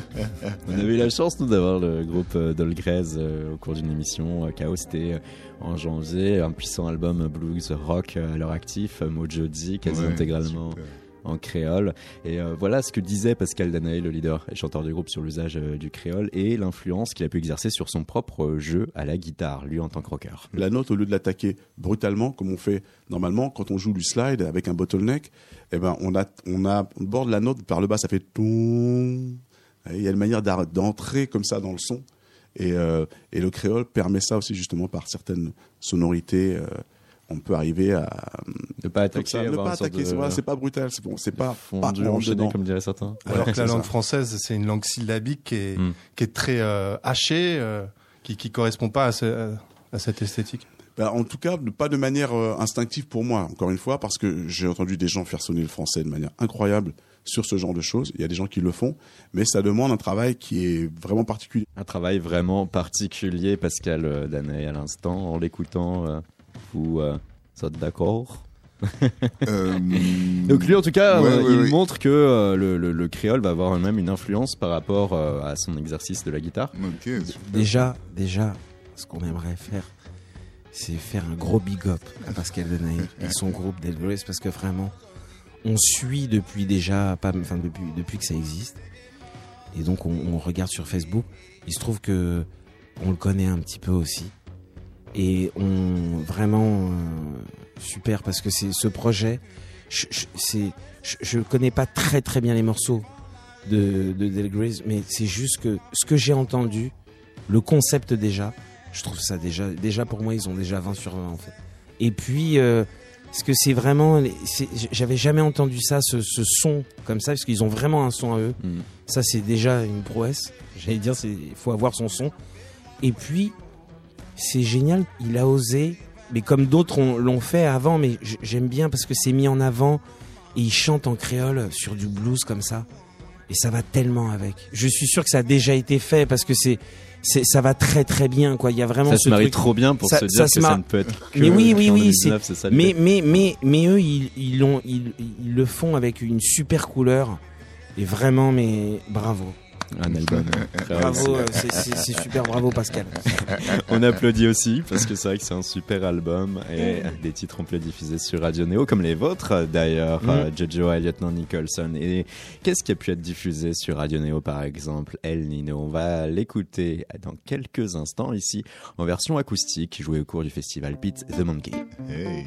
On avait eu la chance, nous, d'avoir le groupe euh, Dolgrez euh, au cours d'une émission. Euh, Chaos, c'était euh, en janvier. Un puissant album blues rock euh, à leur actif. Mojo D, quasi Ouais, intégralement super. En créole. Et euh, voilà ce que disait Pascal Danaé, le leader et chanteur du groupe, sur l'usage euh, du créole et l'influence qu'il a pu exercer sur son propre euh, jeu à la guitare, lui en tant que rocker. La note, au lieu de l'attaquer brutalement, comme on fait normalement quand on joue du slide avec un bottleneck, eh ben, on, a, on, a, on borde la note par le bas, ça fait ton. Il y a une manière d'entrer comme ça dans le son. Et, euh, et le créole permet ça aussi, justement, par certaines sonorités. On peut arriver à. Ne pas attaquer, ça, ne pas attaquer, de c'est voilà, c'est pas brutal, c'est bon, c'est pas. pas fondu, on rentre enchaîné, dedans. comme diraient certains. Alors Ouais, que la c'est langue ça. française, c'est une langue syllabique qui est, Mm. qui est très euh, hachée, euh, qui qui correspond pas à, ce- à cette esthétique. Ben, en tout cas, de- pas de manière euh, instinctive pour moi, encore une fois, parce que j'ai entendu des gens faire sonner le français de manière incroyable sur ce genre de choses. Il y a des gens qui le font, mais ça demande un travail qui est vraiment particulier. Un travail vraiment particulier, Pascal euh, Danaé, à l'instant, en l'écoutant. Euh, vous euh, êtes d'accord? Euh, Donc lui, en tout cas, Ouais, euh, ouais, il ouais. montre que euh, le, le- le créole va avoir même une influence par rapport euh, à son exercice de la guitare. Déjà, déjà, ce qu'on aimerait faire, c'est faire un gros big up à Pascal Denaï et son groupe Dead Grace parce que vraiment, on suit depuis déjà, pas, enfin depuis, depuis que ça existe. Et donc on, on regarde sur Facebook. Il se trouve que on le connaît un petit peu aussi. Et on vraiment euh, super parce que c'est ce projet. Je, je, c'est, je, je connais pas très très bien les morceaux de, de Del Grace, mais c'est juste que ce que j'ai entendu, le concept déjà, je trouve ça déjà, déjà pour moi ils ont déjà 20 sur 20 en fait. Et puis, euh, ce que c'est vraiment, j'avais jamais entendu ça, ce, ce son comme ça, parce qu'ils ont vraiment un son à eux. Mm. Ça c'est déjà une prouesse. J'allais dire, c'est, il faut avoir son son. Et puis, c'est génial, il a osé, mais comme d'autres ont- l'ont fait avant, mais j'aime bien parce que c'est mis en avant et il chante en créole sur du blues comme ça. Et ça va tellement avec. Je suis sûr que ça a déjà été fait parce que c'est, ça va très très bien quoi. Il y a vraiment Ça ce se marie truc. trop bien pour Ça- se dire ça que se ça mar- ne peut être que Mais oui, oui, oui, 2019, c'est ça le Mais mais mais mais eux ils ils l'ont ils, ils le font avec une super couleur et vraiment mais bravo. Un album. Bravo, euh, c'est- super bravo Pascal. On applaudit aussi parce que c'est vrai que c'est un super album et des titres on peut les diffuser sur Radio Neo comme les vôtres d'ailleurs, Mm. euh, Jojo et Lieutenant Nicholson. Et qu'est-ce qui a pu être diffusé sur Radio Neo par exemple El Nino? On va l'écouter dans quelques instants ici en version acoustique jouée au cours du festival Pete The Monkey. Hey.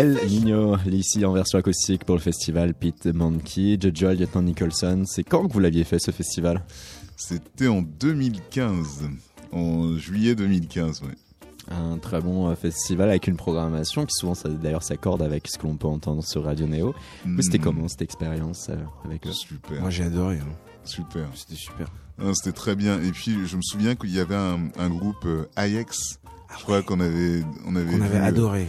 El Nino, ici en version acoustique pour le festival Pete Monkey, Jojo Lieutenant Nicholson. C'est quand que vous l'aviez fait ce festival? C'était en 2015, en juillet 2015, ouais. Un très bon euh, festival avec une programmation qui souvent d'ailleurs s'accorde avec ce que l'on peut entendre sur Radio Néo. Mais c'était Mm, comment cette expérience euh, avec eux? Super. Moi j'ai adoré. hein. Super. C'était super. C'était très bien. Et puis, je me souviens qu'il y avait un, un groupe euh, IX. Ah je crois qu'on avait, on avait, On avait euh, adoré.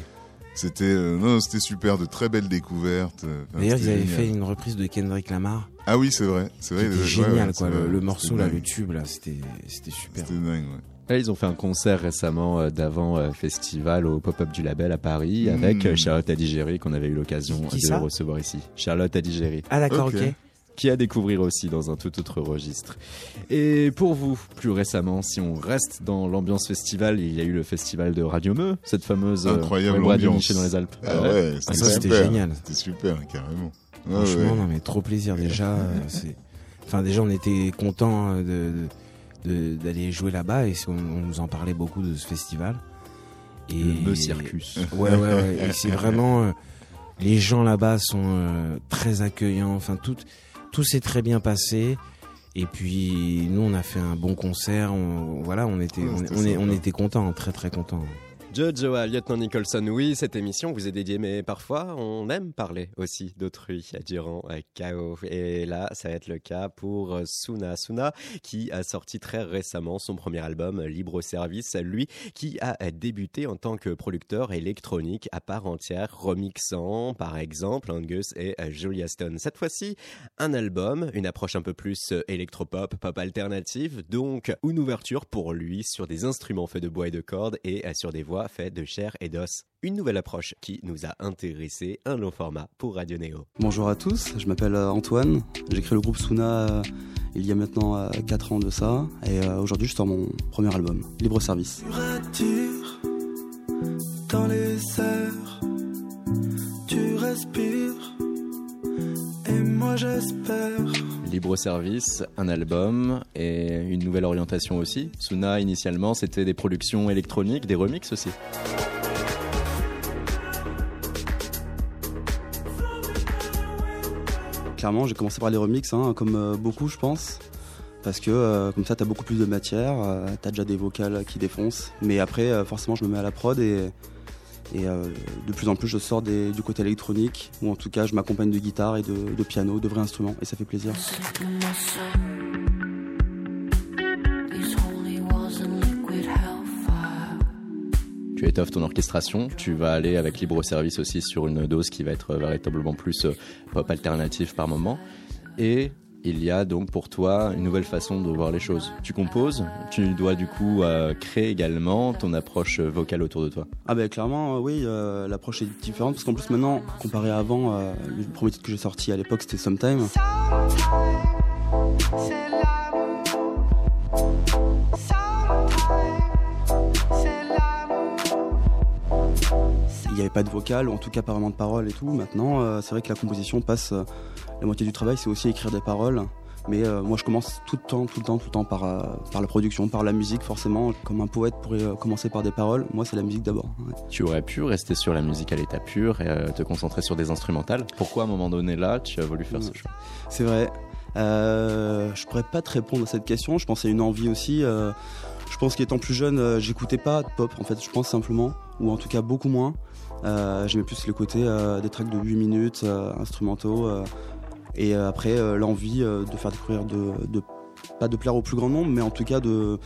C'était, euh, non, c'était super, de très belles découvertes. euh, enfin, D'ailleurs, ils avaient génial. fait une reprise de Kendrick Lamar. Ah oui, c'est vrai, c'est vrai. C'était ouais, génial, ouais, quoi. Le, morceau, là, dingue. le tube, là, c'était, c'était super. C'était dingue, ouais. Là, ils ont fait un concert récemment euh, d'avant euh, festival au pop-up du label à Paris avec euh, Charlotte Adigéry qu'on avait eu l'occasion de recevoir ici. Charlotte Adigéry. Ah, d'accord, Ok. ok. Qui à découvrir aussi dans un tout autre registre. Et pour vous, plus récemment, si on reste dans l'ambiance festival, il y a eu le festival de Radio Meux, cette fameuse euh, Incroyable ambiance. dans les Alpes. Ah ouais, Ah, c'était ça, c'était super. génial. C'était super, carrément. Ouais, Franchement, ouais. non, mais trop plaisir déjà. euh, c'est... Enfin, déjà, on était contents de, de- de- d'aller jouer là-bas et on, on nous en parlait beaucoup de ce festival. Et Le Meux Circus. Ouais, ouais, ouais. Et c'est vraiment. euh, les gens là-bas sont euh, très accueillants. Enfin, tout, tout s'est très bien passé. Et puis, nous, on a fait un bon concert. On, voilà, on était, on, on on était contents, très, très contents. Jojo à Lieutenant Nicholson, oui, cette émission vous est dédiée, mais parfois on aime parler aussi d'autrui durant KO. Et là, ça va être le cas pour Suna. Suna qui a sorti très récemment son premier album, Libre Service, lui qui a débuté en tant que producteur électronique à part entière, remixant par exemple Angus et Julia Stone. Cette fois-ci, un album, une approche un peu plus électropop, pop alternative, donc une ouverture pour lui sur des instruments faits de bois et de cordes et sur des voix faites de chair et d'os. Une nouvelle approche qui nous a intéressé, un long format pour Radio Néo. Bonjour à tous, je m'appelle euh, Antoine, j'ai créé le groupe Suna euh, il y a maintenant 4 ans de ça et euh, aujourd'hui je sors mon premier album, Libre Service. Dans les airs, tu respires et moi j'espère. Libre service, un album et une nouvelle orientation aussi. Suna, initialement, c'était des productions électroniques, des remixes aussi. Clairement j'ai commencé par les remixes, hein, comme euh, beaucoup je pense. Parce que euh, comme ça t'as beaucoup plus de matière, euh, t'as déjà des vocales qui défoncent. Mais après euh, forcément je me mets à la prod et, et euh, de plus en plus je sors du côté électronique. Ou en tout cas je m'accompagne de guitare et de, de piano, de vrais instruments et ça fait plaisir. Tu étoffes ton orchestration, tu vas aller avec libre service aussi sur une dose qui va être véritablement plus euh, pop alternative par moment. Et il y a donc pour toi une nouvelle façon de voir les choses. Tu composes, tu dois du coup euh, créer également ton approche vocale autour de toi. Ah bah clairement euh, oui, euh, l'approche est différente parce qu'en plus maintenant, comparé à avant, euh, le premier titre que j'ai sorti à l'époque c'était Sometime. Il n'y avait pas de vocal, ou en tout cas pas vraiment de paroles et tout. Maintenant, euh, c'est vrai que la composition passe, euh, la moitié du travail c'est aussi écrire des paroles. Mais euh, moi je commence tout le temps, tout le temps, tout le temps par, euh, par la production, par la musique forcément. Comme un poète pourrait euh, commencer par des paroles, moi c'est la musique d'abord. ouais. Tu aurais pu rester sur la musique à l'état pur et te concentrer sur des instrumentales. Pourquoi à un moment donné là, tu as voulu faire ce choix? C'est vrai. Je pourrais pas te répondre à cette question. Je pense à une envie aussi. je pense qu'étant plus jeune, j'écoutais pas de pop en fait. Je pense simplement, ou en tout cas beaucoup moins. J'aimais plus le côté des tracks de 8 minutes, instrumentaux. Et euh, après, euh, l'envie euh, de faire découvrir, de, de- pas de plaire au plus grand nombre, mais en tout cas de,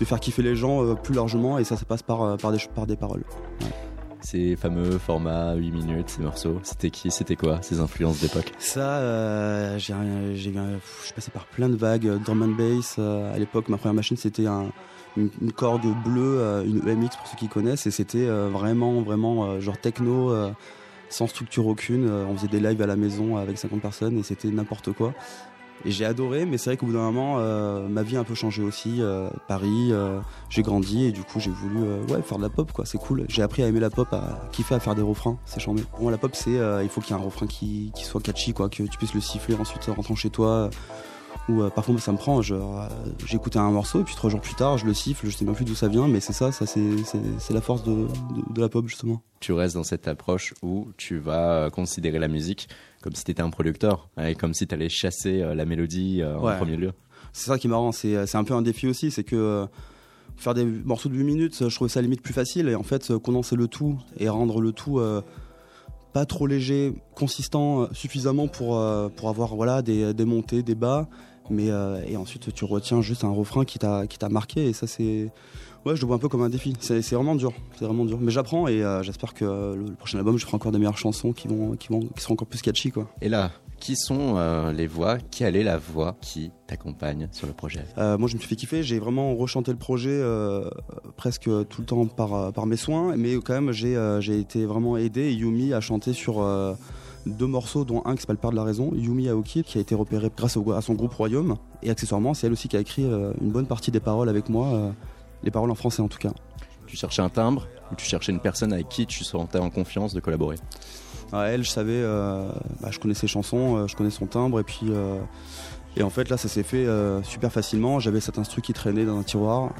de faire kiffer les gens euh, plus largement. Et ça, ça passe par, par, des, par des paroles. Ouais. Ces fameux formats 8 minutes, ces morceaux, c'était qui, c'était quoi, ces influences d'époque? Ça, euh, j'ai, je suis passé par plein de vagues. Drum and bass. euh, à l'époque, ma première machine, c'était un, une, une Korg bleue, une EMX pour ceux qui connaissent, et c'était vraiment, vraiment genre techno, sans structure aucune. Euh, on faisait des lives à la maison avec 50 personnes, et c'était n'importe quoi. Et j'ai adoré, mais c'est vrai qu'au bout d'un moment, euh, ma vie a un peu changé aussi. euh, Paris, j'ai grandi et du coup j'ai voulu ouais, faire de la pop, quoi. C'est cool. J'ai appris à aimer la pop, à kiffer à faire des refrains. C'est charmé. Pour moi, la pop, c'est il faut qu'il y ait un refrain qui, qui soit catchy, quoi, que tu puisses le siffler ensuite en rentrant chez toi. Ou euh, parfois ça me prend, je- euh, j'ai écouté un morceau et puis trois jours plus tard, je le siffle, je sais même plus d'où ça vient, mais c'est ça, ça c'est la force de, de- de la pop justement. Tu restes dans cette approche où tu vas euh, considérer la musique comme si tu étais un producteur, et comme si tu allais chasser euh, la mélodie euh, en premier lieu. C'est ça qui est marrant, c'est un peu un défi aussi, c'est que faire des morceaux de 8 minutes, je trouve ça limite plus facile et en fait condenser le tout et rendre le tout pas trop léger, consistant euh, suffisamment pour, euh, pour avoir voilà, des, des montées, des bas, mais euh, et ensuite tu retiens juste un refrain qui t'a marqué et ça c'est ouais je le vois un peu comme un défi. C'est vraiment dur, c'est vraiment dur. Mais j'apprends et j'espère que le, le prochain album je ferai encore des meilleures chansons qui vont qui vont qui seront encore plus catchy quoi. Et là, qui sont euh, les voix? Quelle est la voix qui t'accompagne sur le projet? Euh, moi, je me suis fait kiffer. J'ai vraiment rechanté le projet euh, presque tout le temps par, par mes soins, mais quand même, j'ai été vraiment aidé. Et Yumi a chanté sur deux morceaux, dont un qui s'appelle Père de la raison. Yumi Aoki, qui a été repéré grâce au- à son groupe Royaume. Et accessoirement, c'est elle aussi qui a écrit une bonne partie des paroles avec moi, les paroles en français en tout cas. Tu cherchais un timbre? Ou tu cherchais une personne avec qui tu sentais en confiance de collaborer? Elle, je savais, euh, bah, je connais ses chansons, euh, je connais son timbre, et puis. euh, et en fait, là, ça s'est fait super facilement. J'avais cet instru qui traînait dans un tiroir,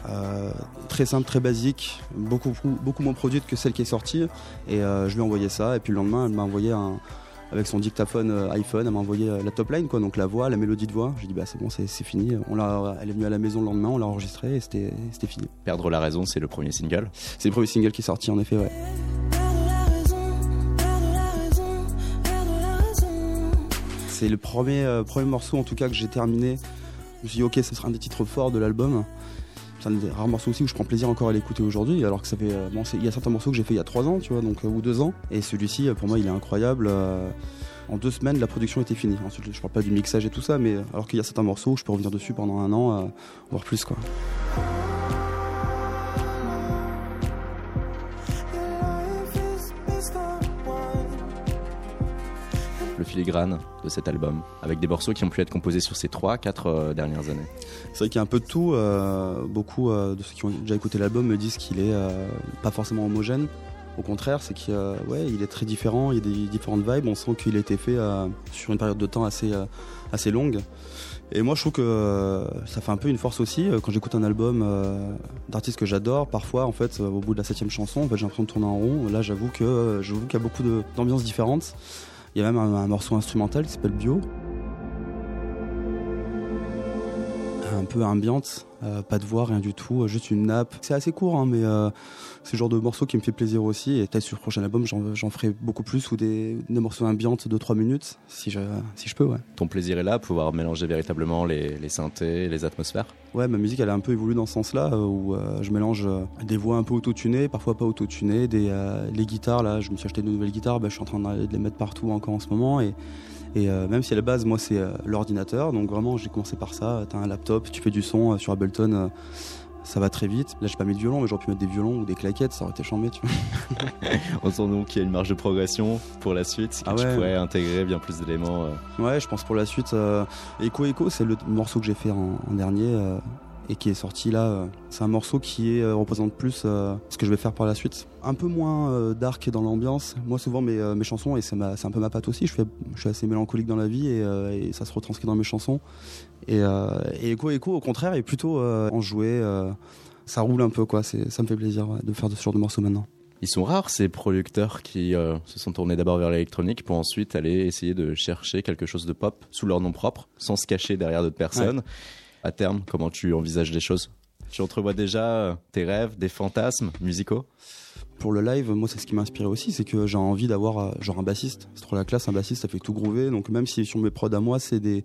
très simple, très basique, beaucoup, beaucoup moins produite que celle qui est sortie. Et je lui ai envoyé ça, et puis le lendemain, elle m'a envoyé un. Avec son dictaphone iPhone, elle m'a envoyé la top line, quoi, donc la voix, la mélodie de voix. J'ai dit, bah c'est bon, c'est fini. On l'a, elle est venue à la maison le lendemain, on l'a enregistré et c'était c'était fini. Perdre la raison, c'est le premier single. C'est le premier single qui est sorti, en effet, ouais. C'est le premier, euh, premier morceau en tout cas que j'ai terminé. Je me suis dit ok ce sera un des titres forts de l'album. C'est un des rares morceaux aussi où je prends plaisir encore à l'écouter aujourd'hui alors que ça fait euh, il y a certains morceaux que j'ai fait il y a trois ans tu vois donc euh, ou deux ans et celui-ci pour moi il est incroyable. en deux semaines la production était finie. Ensuite je parle pas du mixage et tout ça mais alors qu'il y a certains morceaux où je peux revenir dessus pendant un an voire plus. Le filigrane de cet album, avec des morceaux qui ont pu être composés sur ces 3-4 dernières années. C'est vrai qu'il y a un peu de tout. euh, beaucoup euh, de ceux qui ont déjà écouté l'album me disent qu'il est euh, pas forcément homogène. Au contraire, c'est qu'il euh, est très différent. Il y a des différentes vibes. On sent qu'il a été fait euh, sur une période de temps assez, euh, assez longue. Et moi, je trouve que euh, ça fait un peu une force aussi. Euh, Quand j'écoute un album euh, d'artistes que j'adore, parfois, en fait, euh, au bout de la septième chanson, en fait, j'ai l'impression de tourner en rond. Là, j'avoue que euh, j'avoue qu'il y a beaucoup d'ambiances différentes. Il y a même un, morceau instrumental qui s'appelle Bio, un peu ambiante, euh, pas de voix, rien du tout, euh, juste une nappe. C'est assez court, hein, mais euh, c'est le genre de morceau qui me fait plaisir aussi. Et peut-être sur le prochain album, j'en ferai beaucoup plus ou des, des morceaux ambiantes de 3 minutes, si je, si je peux, ouais. Ton plaisir est là, pouvoir mélanger véritablement les, les synthés, les atmosphères? Ouais, ma musique elle a un peu évolué dans ce sens-là euh, où euh, je mélange euh, des voix un peu autotunées, parfois pas autotunées, des euh, les guitares là, je me suis acheté de nouvelles guitares, bah, je suis en train de les mettre partout encore en ce moment et et euh, même si à la base moi c'est euh, l'ordinateur, donc vraiment j'ai commencé par ça, t'as un laptop, tu fais du son euh, sur Ableton ça va très vite. Là, j'ai pas mis de violon, mais j'aurais pu mettre des violons ou des claquettes, ça aurait été chambé, tu vois. On sent donc qu'il y a une marge de progression pour la suite, que Ah tu ouais. pourrais intégrer bien plus d'éléments. euh. Ouais, je pense pour la suite. euh, Echo Echo, c'est le morceau que j'ai fait en, en dernier euh, et qui est sorti là. euh, c'est un morceau qui est, euh, représente plus euh, ce que je vais faire par la suite. Un peu moins dark dans l'ambiance. Moi, souvent, mes, mes chansons, et c'est un peu ma patte aussi, je, fais, je suis assez mélancolique dans la vie et, et ça se retranscrit dans mes chansons. Et, et Echo Echo, au contraire, est plutôt enjoué. ça roule un peu, quoi. Ça me fait plaisir ouais, de faire ce genre de morceaux maintenant. Ils sont rares ces producteurs qui euh, se sont tournés d'abord vers l'électronique pour ensuite aller essayer de chercher quelque chose de pop sous leur nom propre, sans se cacher derrière d'autres personnes. À terme, comment tu envisages les choses? Tu entrevois déjà euh, tes rêves, des fantasmes musicaux? Pour le live, moi c'est ce qui m'a inspiré aussi, c'est que j'ai envie d'avoir euh, genre un bassiste. C'est trop la classe, un bassiste ça fait tout groover. Donc même si sur mes prods à moi c'est des,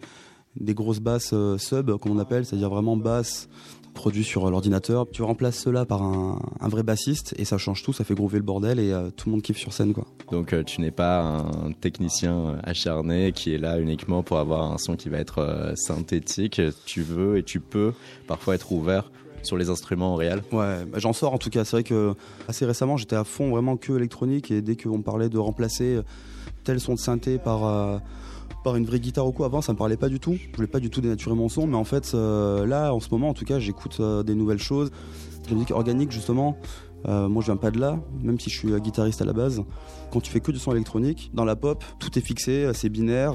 des grosses basses euh, sub comme on appelle, c'est-à-dire vraiment basses produits sur euh, l'ordinateur, tu remplaces cela par un, un vrai bassiste et ça change tout, ça fait groover le bordel et euh, tout le monde kiffe sur scène quoi. Donc euh, tu n'es pas un technicien acharné qui est là uniquement pour avoir un son qui va être euh, synthétique. Tu veux et tu peux parfois être ouvert sur les instruments réels. Ouais, bah, j'en sors en tout cas. C'est vrai que assez récemment, j'étais à fond vraiment que électronique et dès qu'on me parlait de remplacer tel son de synthé par par une vraie guitare ou quoi, avant ça me parlait pas du tout. Je voulais pas du tout dénaturer mon son, mais en fait euh, là, en ce moment, en tout cas, j'écoute euh, des nouvelles choses, de la musique organique justement. Euh, moi, je viens pas de là, même si je suis euh, guitariste à la base. Quand tu fais que du son électronique, dans la pop, tout est fixé, euh, c'est binaire,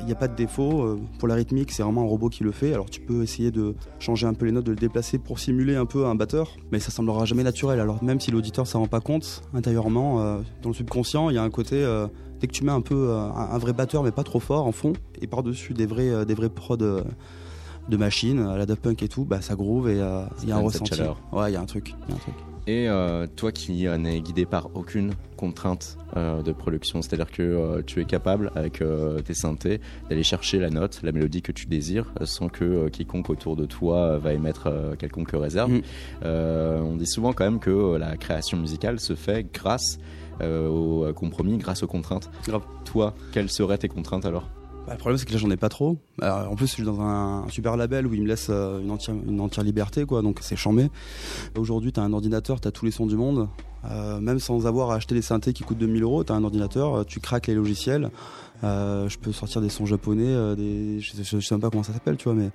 il n'y a pas de défaut. Pour la rythmique, c'est vraiment un robot qui le fait. Alors tu peux essayer de changer un peu les notes, de le déplacer pour simuler un peu un batteur, mais ça semblera jamais naturel. Alors même si l'auditeur s'en rend pas compte, intérieurement, euh, dans le subconscient, il y a un côté... euh, dès que tu mets un peu euh, un, vrai batteur, mais pas trop fort en fond, et par-dessus des vrais, des vrais prods de machines, à la Daft Punk et tout, bah ça groove et il y a un ressenti. Ouais, il y a un truc. il y a un truc. Et euh, toi qui n'es guidé par aucune contrainte euh, de production, c'est-à-dire que euh, tu es capable avec tes synthés d'aller chercher la note, la mélodie que tu désires, sans que quiconque autour de toi va émettre quelconque réserve. Mm. On dit souvent quand même que la création musicale se fait grâce euh, au compromis, grâce aux contraintes. Grave. Toi, quelles seraient tes contraintes alors? Bah, le problème c'est que là j'en ai pas trop. Alors, en plus je suis dans un super label où ils me laissent euh, une entière, une entière liberté quoi, donc c'est chambé. Aujourd'hui t'as un ordinateur, t'as tous les sons du monde. Euh, même sans avoir à acheter des synthés qui coûtent 2000 euros, t'as un ordinateur, euh, tu craques les logiciels. Euh, je peux sortir des sons japonais, euh, des, je, je- je sais même pas comment ça s'appelle, tu vois, mais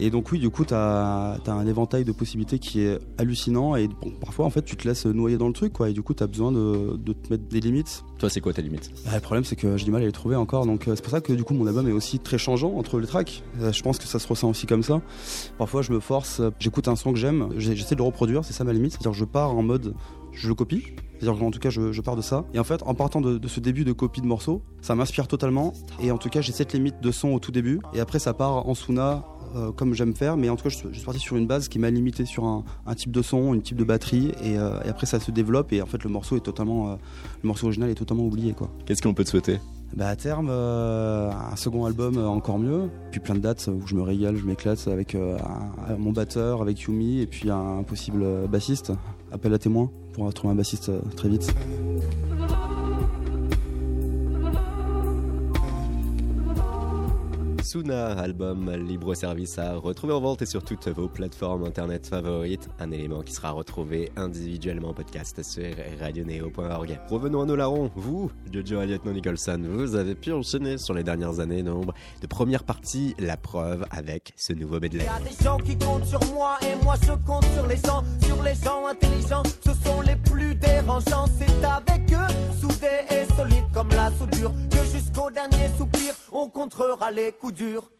et donc oui, du coup, t'as as un éventail de possibilités qui est hallucinant et bon, parfois en fait tu te laisses noyer dans le truc quoi, et du coup t'as besoin de, de te mettre des limites. Toi, c'est quoi tes limites? Bah, le problème c'est que j'ai du mal à les trouver encore, donc euh, c'est pour ça que du coup mon album est aussi très changeant entre les tracks. Euh, je pense que ça se ressent aussi comme ça. Parfois je me force, j'écoute un son que j'aime, j'ai- j'essaie de le reproduire, c'est ça ma limite, c'est-à-dire je pars en mode je le copie. C'est-à-dire qu'en tout cas, je, je pars de ça. Et en fait, en partant de, de ce début de copie de morceaux, ça m'inspire totalement. Et en tout cas, j'ai cette limite de son au tout début. Et après, ça part en Suna, euh, comme j'aime faire. Mais en tout cas, je, suis- je suis parti sur une base qui m'a limité sur un, un type de son, une type de batterie. Et, euh, et après, ça se développe. Et en fait, le morceau est totalement, euh, le morceau original est totalement oublié, quoi. Qu'est-ce qu'on peut te souhaiter? Bah à terme, un second album encore mieux. Puis plein de dates où je me régale, je m'éclate avec un- mon batteur, avec Yumi, et puis un possible bassiste. Appel à témoin pour trouver un bassiste très vite. Suna, album libre service à retrouver en vente et sur toutes vos plateformes internet favorites. Un élément qui sera retrouvé individuellement en podcast sur radioneo.org. Revenons à nos larrons. Vous, Jojo et Nicholson, vous avez pu enchaîner sur les dernières années nombre de premières parties. La preuve avec ce nouveau medley. Y a des gens qui comptent sur moi et moi je compte sur les gens, sur les gens intelligents. Ce sont les plus dérangeants. C'est avec eux, soudés et comme la soudure, que jusqu'au dernier soupir, on contrera les coups durs.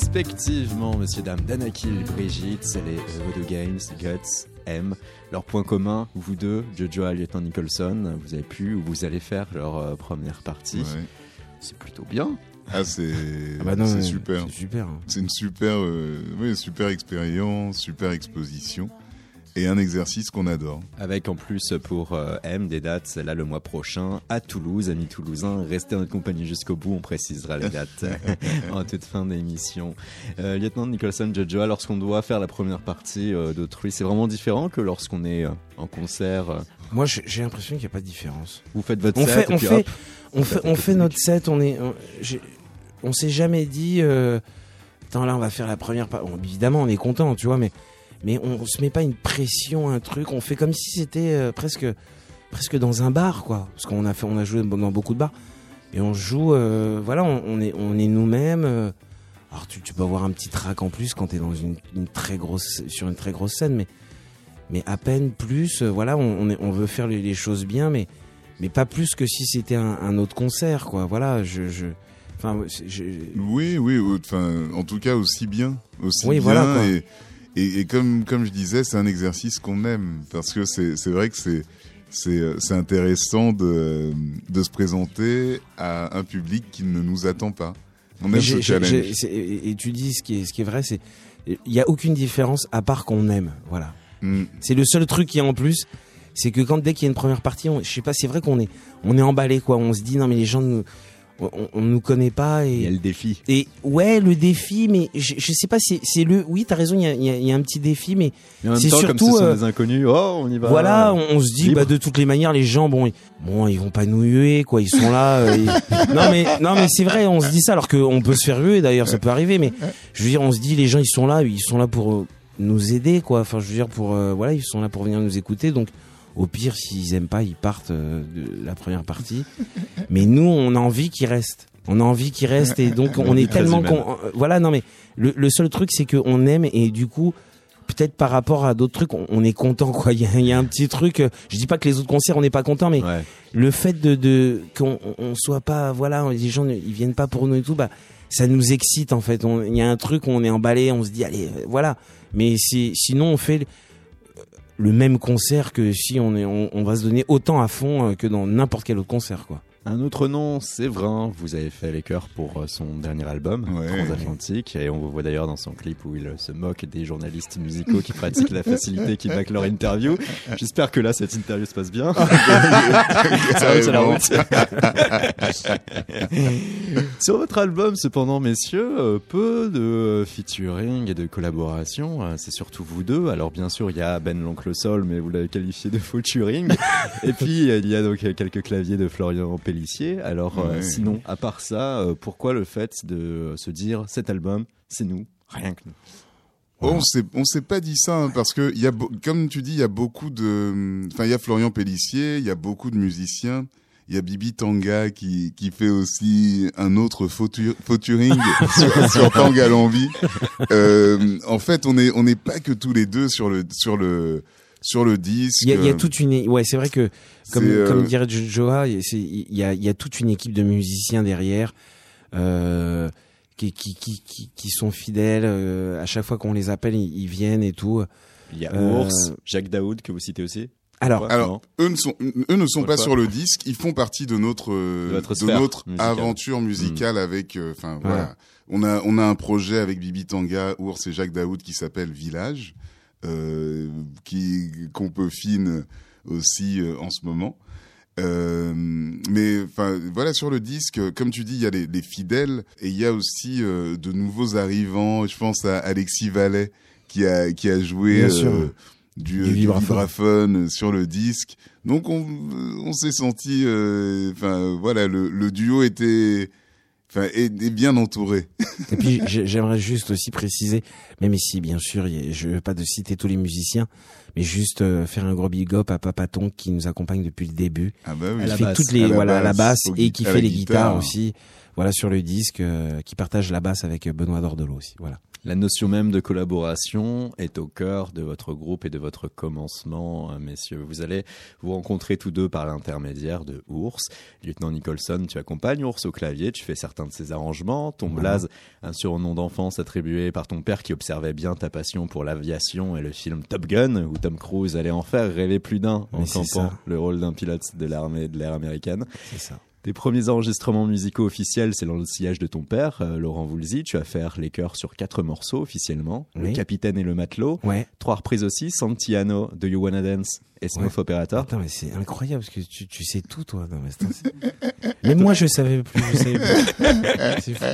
Respectivement, messieurs, dames, Danakil, Brigitte, c'est les Voodoo Games, Guts, M. Leur point commun, vous deux, Jojo et Lieutenant Nicholson, vous avez pu ou vous allez faire leur euh, première partie. Ouais. C'est plutôt bien. Ah, c'est Ah bah super. c'est super, hein. C'est une super, euh, oui, super expérience, super exposition et un exercice qu'on adore. Avec en plus pour euh, M des dates, là le mois prochain, à Toulouse, amis toulousains, restez en notre compagnie jusqu'au bout, on précisera les dates en toute fin d'émission. Euh, Lieutenant Nicholson Jojo, lorsqu'on doit faire la première partie euh, d'autrui, c'est vraiment différent que lorsqu'on est euh, en concert. euh, Moi, j'ai l'impression qu'il n'y a pas de différence. Vous faites votre on set fait, et on puis fait, hop, on fait, on fait notre set. On est, on, s'est jamais dit, euh, attends là, on va faire la première. pa- Bon, évidemment, on est content, tu vois, mais, mais on, se met pas une pression, un truc. On fait comme si c'était euh, presque, presque dans un bar, quoi. Parce qu'on a fait, on a joué dans beaucoup de bars et on joue. euh, voilà, on, on est, on est nous-mêmes. euh. alors tu, tu peux avoir un petit track en plus quand t'es dans une, une très grosse, sur une très grosse scène, mais mais à peine plus. voilà, on, on, est- on veut faire les, les choses bien, mais mais pas plus que si c'était un, un autre concert, quoi. Voilà, je, je... Enfin, je- Oui, oui, ou- enfin, en tout cas aussi bien, aussi Oui, bien. voilà, et, et, et comme comme je disais, c'est un exercice qu'on aime parce que c'est c'est vrai que c'est c'est euh, c'est intéressant de de se présenter à un public qui ne nous attend pas. On aime ce challenge. et tu dis ce qui est, ce qui est vrai, c'est il y a aucune différence à part qu'on aime. Voilà. Mm. C'est le seul truc qui est en plus, c'est que quand dès qu'il y a une première partie, on, je sais pas, c'est vrai qu'on est on est emballé quoi. On se dit non mais les gens nous on, on nous connaît pas et Il y a le défi. et ouais le défi mais je, je sais pas c'est c'est le oui t'as raison il y a, il y a- il y a un petit défi mais c'est surtout comme ce sont euh, des inconnus, oh, on y va. voilà, on, on se dit Libre. bah de toutes les manières les gens bon ils, bon ils vont pas nous huer quoi, ils sont là euh, ils- Non mais non mais c'est vrai, on se dit ça alors qu'on peut se faire huer d'ailleurs, ça peut arriver mais je veux dire on se dit les gens ils sont là, ils sont là pour euh, nous aider quoi. Enfin je veux dire pour euh, voilà, ils sont là pour venir nous écouter donc au pire s'ils aiment pas, ils partent euh, de la première partie. Mais nous on a envie qu'ils restent. On a envie qu'ils restent et donc on est tellement con- euh, voilà non mais le, le seul truc c'est qu'on aime et du coup peut-être par rapport à d'autres trucs, on, est content quoi. Il y, a, il y a un petit truc. euh, Je dis pas que les autres concerts on n'est pas content, mais Ouais. le fait de, de qu'on on soit pas, voilà, les gens ne- ils viennent pas pour nous et tout, bah ça nous excite en fait. Il y a un truc, on est emballé, on se dit allez, voilà. Mais c'est sinon on fait le, même concert que si on est, on, on va se donner autant à fond euh, que dans n'importe quel autre concert quoi. Un autre nom, Séverin. Vous avez fait les chœurs pour euh, son dernier album, Ouais. Transatlantique. Et on vous voit d'ailleurs dans son clip où il euh, se moque des journalistes musicaux qui pratiquent la facilité qui back leur interview. J'espère que là, cette interview se passe bien. Ça la route. Sur votre album, cependant, messieurs, euh, peu de featuring et de collaboration. C'est surtout vous deux. Alors, bien sûr, il y a Ben l'oncle Sol, mais vous l'avez qualifié de featuring. et puis, il y a donc quelques claviers de Florian Pellissier. Alors, euh, sinon, à part ça, euh, pourquoi le fait de se dire cet album, c'est nous, rien que nous? Oh, on s'est on s'est pas dit ça hein, parce que il y a comme tu dis il y a beaucoup de enfin il y a Florian Pellissier il y a beaucoup de musiciens il y a Bibi Tanga qui qui fait aussi un autre fautu- fauturing sur, sur Tanga l'envie. Euh, en fait on est on n'est pas que tous les deux sur le sur le sur le disque Il y a, il y a euh, toute une, ouais, c'est vrai que comme euh, comme dirait Jo- Joa, il y a- c'est- il y a il y a toute une équipe de musiciens derrière. Euh, qui, qui, qui, qui, qui sont fidèles euh, à chaque fois qu'on les appelle ils, ils viennent et tout Il y a Euh, Ours, Jacques Daoud, que vous citez aussi? Alors eux ne sont, eux ne sont Ouais, pas sur le disque, ils font partie de notre, De votre de sphère notre musicale. aventure musicale avec, euh, enfin, Voilà. voilà. On a, on a un projet avec Bibi Tanga, Ours et Jacques Daoud qui s'appelle Village, euh, qui, qu'on peaufine aussi euh, en ce moment. Euh, mais enfin voilà sur le disque, comme tu dis, il y a les, les fidèles et il y a aussi euh, de nouveaux arrivants. Je pense à Alexis Vallet qui a qui a joué euh, du, Du du vibraphone. vibraphone sur le disque. Donc on, on s'est senti, euh, enfin voilà, le, le duo était, enfin est bien entouré. et puis j'ai- j'aimerais juste aussi préciser même ici bien sûr je veux pas de citer tous les musiciens mais juste euh, faire un gros big up à Papaton qui nous accompagne depuis le début Ah bah oui. qui fait basse. toutes les À la voilà à la basse, et qui fait les guitares guitare. aussi voilà sur le disque euh, qui partage la basse avec Benoît Dordelot aussi voilà La notion même de collaboration est au cœur de votre groupe et de votre commencement, euh, messieurs. Vous allez vous rencontrer tous deux par l'intermédiaire de Ours. Lieutenant Nicholson, tu accompagnes Ours au clavier, tu fais certains de ses arrangements. Ton blaze, un surnom d'enfance attribué par ton père qui observait bien ta passion pour l'aviation et le film Top Gun, où Tom Cruise allait en faire rêver plus d'un en campant ça. le rôle d'un pilote de l'armée de l'air américaine. c'est ça Tes premiers enregistrements musicaux officiels, c'est dans le sillage de ton père, euh, Laurent Voulzy. Tu vas faire les chœurs sur quatre morceaux officiellement. Le. Capitaine et le Matelot. ouais Trois reprises aussi, Santiano, Do You Wanna Dance et Smooth Operator. Attends, mais c'est incroyable parce que tu, tu sais tout, toi. Non, mais Même moi, je savais plus. Je savais plus. Fou.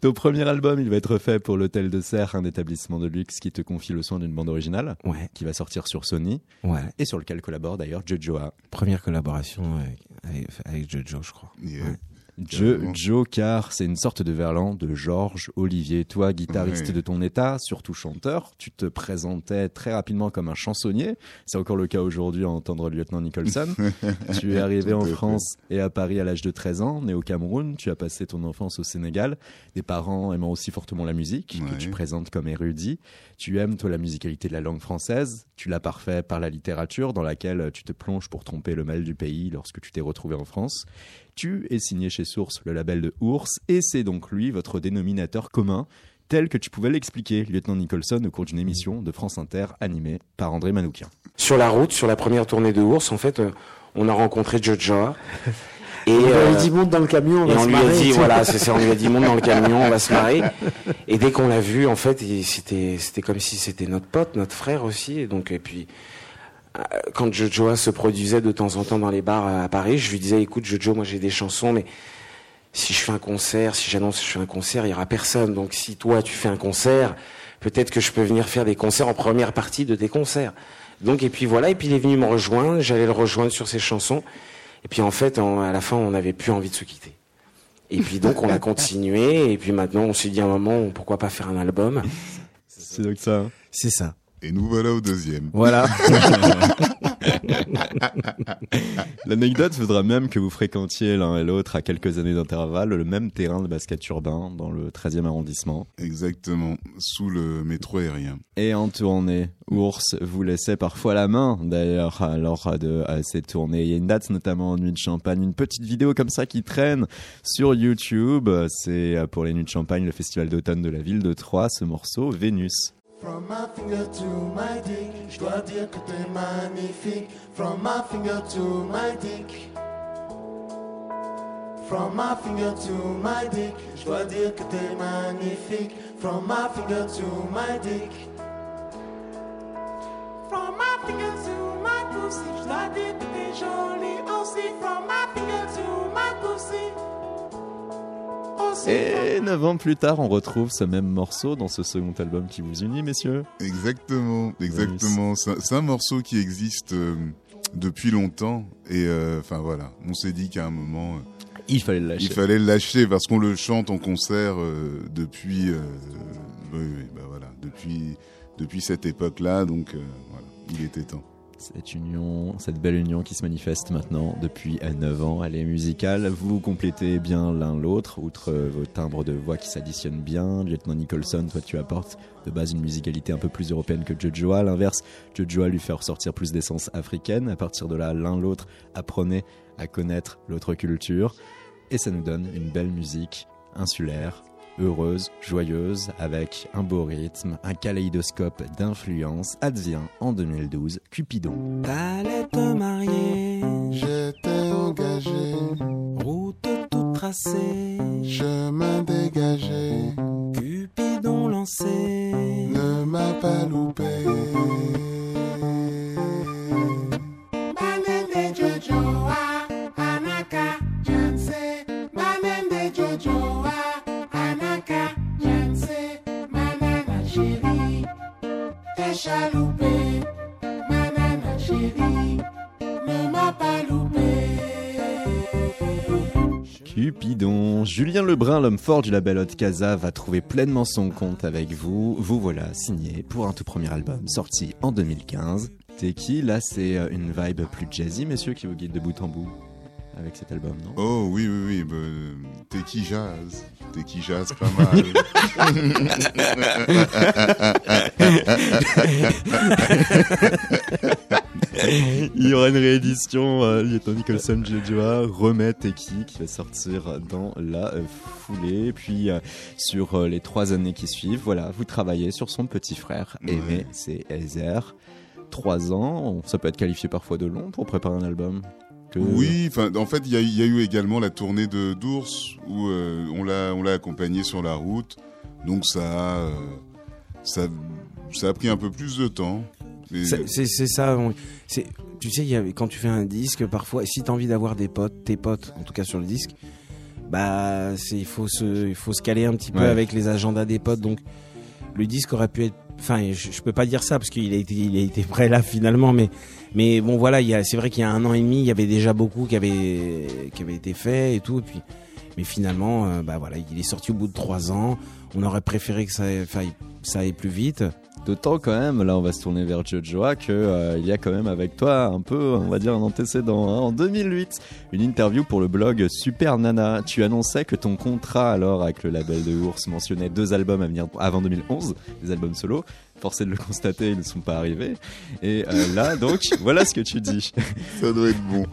Ton premier album, il va être fait pour l'Hôtel de Serre, un établissement de luxe qui te confie le soin d'une bande originale, Ouais, qui va sortir sur Sony ouais. et sur lequel collabore d'ailleurs Jojoa. Première collaboration avec, avec, Jojo, je crois. Yeah. Ouais. Joe. Joe, car c'est une sorte de verlan de Georges Olivier. Toi, guitariste de ton état, surtout chanteur, tu te présentais très rapidement comme un chansonnier. C'est encore le cas aujourd'hui à entendre Lieutenant Nicholson. tu es arrivé en fait. France et à Paris à l'âge de 13 ans, né au Cameroun. Tu as passé ton enfance au Sénégal. Des parents aimant aussi fortement la musique, que tu présentes comme érudit. Tu aimes, toi, la musicalité de la langue française. Tu l'as parfait par la littérature, dans laquelle tu te plonges pour tromper le mal du pays lorsque tu t'es retrouvé en France. Tu es signé chez Source, le label de Ours, et c'est donc lui votre dénominateur commun, tel que tu pouvais l'expliquer, lieutenant Nicholson, au cours d'une émission de France Inter animée par André Manoukian. Sur la route, sur la première tournée de Ours, en fait, euh, on a rencontré Jojo. Et, On lui euh, a dit monte dans le camion, on et va on se lui a dit, voilà, c'est ça, on lui a dit monte dans le camion, on va se marrer. Et dès qu'on l'a vu, en fait, c'était, c'était comme si c'était notre pote, notre frère aussi. Et donc, et puis, euh, quand Jojo se produisait de temps en temps dans les bars à Paris, je lui disais, écoute, Jojo, moi j'ai des chansons, mais si je fais un concert, si j'annonce que je fais un concert, il y aura personne. Donc, si toi tu fais un concert, peut-être que je peux venir faire des concerts en première partie de tes concerts. Donc, et puis voilà, et puis il est venu me rejoindre, j'allais le rejoindre sur ses chansons. Et puis en fait, en- à la fin, on n'avait plus envie de se quitter. Et puis donc, on a continué, et puis maintenant, on s'est dit à un moment, pourquoi pas faire un album C'est donc ça. hein. C'est ça. Et nous voilà au deuxième. Voilà. L'anecdote voudra même que vous fréquentiez l'un et l'autre à quelques années d'intervalle le même terrain de basket urbain dans le 13e arrondissement. Exactement, sous le métro aérien. Et en tournée, Ours vous laissait parfois la main d'ailleurs lors de euh, ces tournées. Il y a une date notamment en Nuit de Champagne, une petite vidéo comme ça qui traîne sur YouTube. C'est euh, pour les Nuits de Champagne, le festival d'automne de la ville de Troyes, ce morceau Vénus. From my finger to my dick, je dois dire que t'es magnifique. From my finger to my dick. From my finger to my dick, je dois dire que t'es magnifique. From my finger to my dick. From my finger to my pussy, je dois dire que t'es jolie aussi. From my finger to my pussy. Et neuf ans plus tard, on retrouve ce même morceau dans ce second album qui vous unit, messieurs. Exactement, exactement. C'est c'est un morceau qui existe euh, depuis longtemps. Et euh, enfin voilà, on s'est dit qu'à un moment, euh, Il fallait le lâcher. il fallait le lâcher parce qu'on le chante en concert euh, depuis, euh, oui, oui, bah voilà, depuis, depuis cette époque-là. Donc euh, voilà, il était temps. Cette belle union qui se manifeste maintenant depuis 9 ans, elle est musicale. Vous complétez bien l'un l'autre, outre vos timbres de voix qui s'additionnent bien. Lieutenant Nicholson, toi tu apportes de base une musicalité un peu plus européenne que Jojo. À l'inverse, Jojo lui fait ressortir plus d'essence africaine. À partir de là, l'un l'autre apprenez à connaître l'autre culture. Et ça nous donne une belle musique insulaire, heureuse, joyeuse, avec un beau rythme, un kaléidoscope d'influence, advient en 2012 Cupidon. T'allais te marier, J'étais engagé, route toute tracée, chemin dégagé, Cupidon lancé. ne m'a pas loupé. Julien Lebrun, l'homme fort du label Haute Casa, va trouver pleinement son compte avec vous. Vous voilà signé pour un tout premier album sorti en 2015. T'es qui? Là, c'est euh, une vibe plus jazzy, messieurs, qui vous guide de bout en bout avec cet album, non? Oh oui, oui, oui. bah, T'es qui jazz? T'es qui jazz? Pas mal. Il y aura une réédition, euh, Lieutenant Nicholson Jojoa remet Teki qui va sortir dans la euh, foulée. Puis euh, sur euh, les trois années qui suivent, voilà, vous travaillez sur son petit frère aimé, c'est Ezer. Trois ans, ça peut être qualifié parfois de long pour préparer un album. Que- Oui, en fait, il y, a- il y a eu également la tournée de d'ours où euh, on l'a on l'a accompagné sur la route. Donc ça, a, ça, ça a pris un peu plus de temps. C'est ça. on- Tu sais, il y a- quand tu fais un disque, parfois, si tu as envie d'avoir des potes, tes potes, en tout cas sur le disque, bah, il faut se, il faut se caler un petit peu Ouais. avec les agendas des potes. Donc, le disque aurait pu être. Enfin, je, je peux pas dire ça parce qu'il a été, il a été prêt là finalement, mais, mais bon, voilà, c'est vrai qu'il y a un an et demi, il y avait déjà beaucoup qui avait, qui avait été fait et tout. Et puis, mais finalement, euh, bah voilà, il est sorti au bout de trois ans. On aurait préféré que ça, aille- ça aille plus vite. D'autant quand même, là on va se tourner vers Jojoa, que euh, il y a quand même avec toi un peu, on va dire, un antécédent. hein. En 2008, une interview pour le blog Super Nana, tu annonçais que ton contrat alors avec le label de Ours mentionnait deux albums à venir avant 2011, des albums solo. Forcé de le constater, ils ne sont pas arrivés. Et euh, là, donc, voilà ce que tu dis. Ça doit être bon.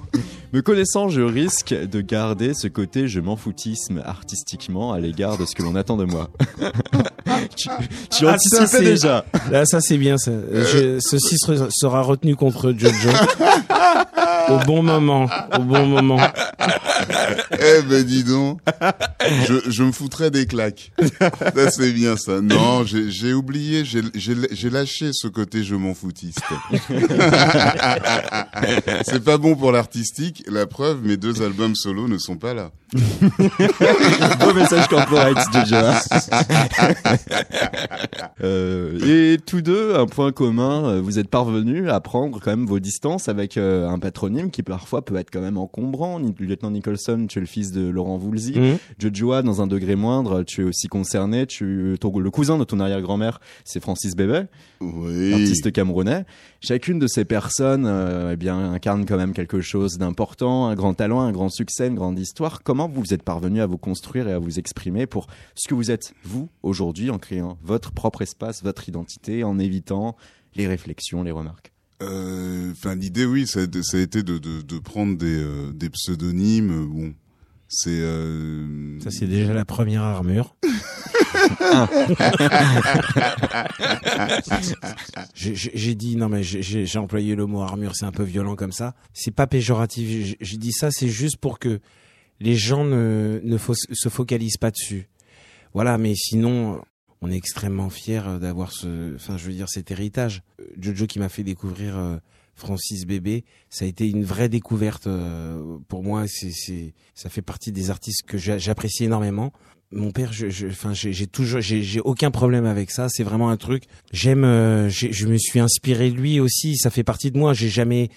Me connaissant, je risque de garder ce côté je m'en foutisme artistiquement à l'égard de ce que l'on attend de moi. tu tu Ah, ça, anticipais c'est- déjà. Là, ça c'est bien. Ça. Je- ceci sera- retenu contre Jojo au bon moment, au bon moment. Eh ben dis donc, je, je me foutrais des claques. Ça c'est bien ça. Non, j'ai oublié, j'ai lâché ce côté je m'en foutiste. c'est pas bon pour l'artistique. La preuve, mes deux albums solo ne sont pas là. Beau message corporate, Jojo. Euh, et tous deux, un point commun, euh, vous êtes parvenus à prendre quand même vos distances avec euh, un patronyme qui parfois peut être quand même encombrant. Lieutenant Nicholson, tu es le fils de Laurent Voulzy. Mhm. Jojoa, dans un degré moindre, tu es aussi concerné. Tu, ton- le cousin de ton arrière-grand-mère, c'est Francis Bébé, Oui. artiste camerounais. Chacune de ces personnes, euh, eh bien, incarne quand même quelque chose d'important, un grand talent, un grand succès, une grande histoire. Comment vous êtes parvenu à vous construire et à vous exprimer pour ce que vous êtes, vous, aujourd'hui, en créant votre propre espace, votre identité, en évitant les réflexions, les remarques Euh, Enfin, l'idée, oui, ça, a été- ça a été de, de, de prendre des, euh, des pseudonymes. Bon, c'est. Euh... Ça c'est déjà la première armure. J'ai- dit non mais j'ai- employé le mot armure, c'est un peu violent comme ça. C'est pas péjoratif. J'ai- J'ai dit ça, c'est juste pour que les gens ne, ne se focalisent pas dessus. Voilà, mais sinon, on est extrêmement fiers d'avoir ce, enfin, je veux dire, cet héritage. Jojo qui m'a fait découvrir euh, Francis Bébé, ça a été une vraie découverte euh, pour moi. C'est, ça fait partie des artistes que j'a- j'apprécie énormément. Mon père, je, enfin, j'ai toujours, j'ai aucun problème avec ça. C'est vraiment un truc. J'aime, euh, je me suis inspiré de lui aussi. Ça fait partie de moi. J'ai jamais,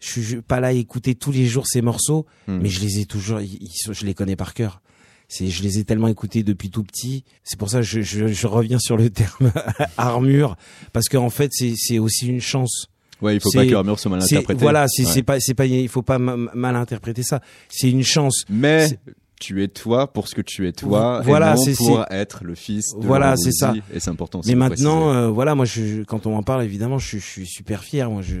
je suis pas là à écouter tous les jours ces morceaux, Hmm. mais je les ai toujours, ils- je les connais par cœur. C'est, je les ai tellement écoutés depuis tout petit. C'est pour ça que je, je, je reviens sur le terme armure, parce qu'en fait, c'est, aussi une chance. Ouais, il faut pas que l'armure soit mal interprétée. Voilà, c'est, Ouais. pas, c'est pas, il faut pas ma- mal interpréter ça. C'est une chance. Mais tu es toi pour ce que tu es toi, Voilà, et non c'est- pour être le fils de Voilà, c'est ça. Et c'est important. aussi Mais maintenant, euh, voilà, moi, je, quand on m'en parle, évidemment, je, suis- je suis super fier. Moi, je,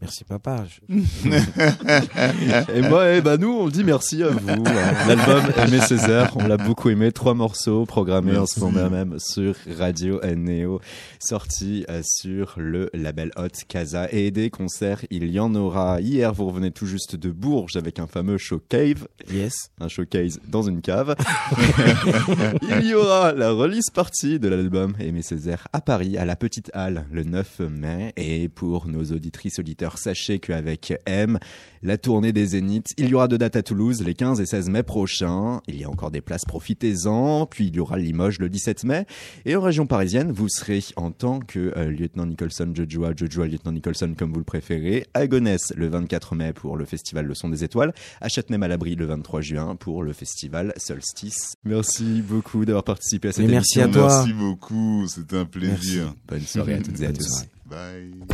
merci papa. Je- Et moi, eh ben nous, on dit merci à vous. L'album Aimé Césaire, on l'a beaucoup aimé. Trois morceaux programmés en ce moment même sur Radio Neo, sorti euh, sur le label Hot Casa. Et des concerts, il y en aura. Hier, vous revenez tout juste de Bourges avec un fameux show cave, Yes. un showcase dans une cave. il y aura la release party de l'album Aimé Césaire à Paris, à la Petite Halle, le 9 mai. Et pour nos auditrices auditeurs, sachez qu'avec M, la tournée des Zéniths, il y aura deux dates à Toulouse les 15 et 16 mai prochains. Il y a encore des places, profitez-en. Puis il y aura Limoges le 17 mai. Et en région parisienne, vous serez en tant que euh, lieutenant Nicholson, Jojoa, Jojoa, lieutenant Nicholson comme vous le préférez, à Gonesse le 24 mai pour le festival Le Son des Étoiles, à Châtenay-Malabry le 23 juin pour le festival Solstice. Merci beaucoup d'avoir participé à cette Mais merci émission. à toi. Merci beaucoup, c'était un plaisir. Bonne soirée à toutes et à tous. Soirée. Bye.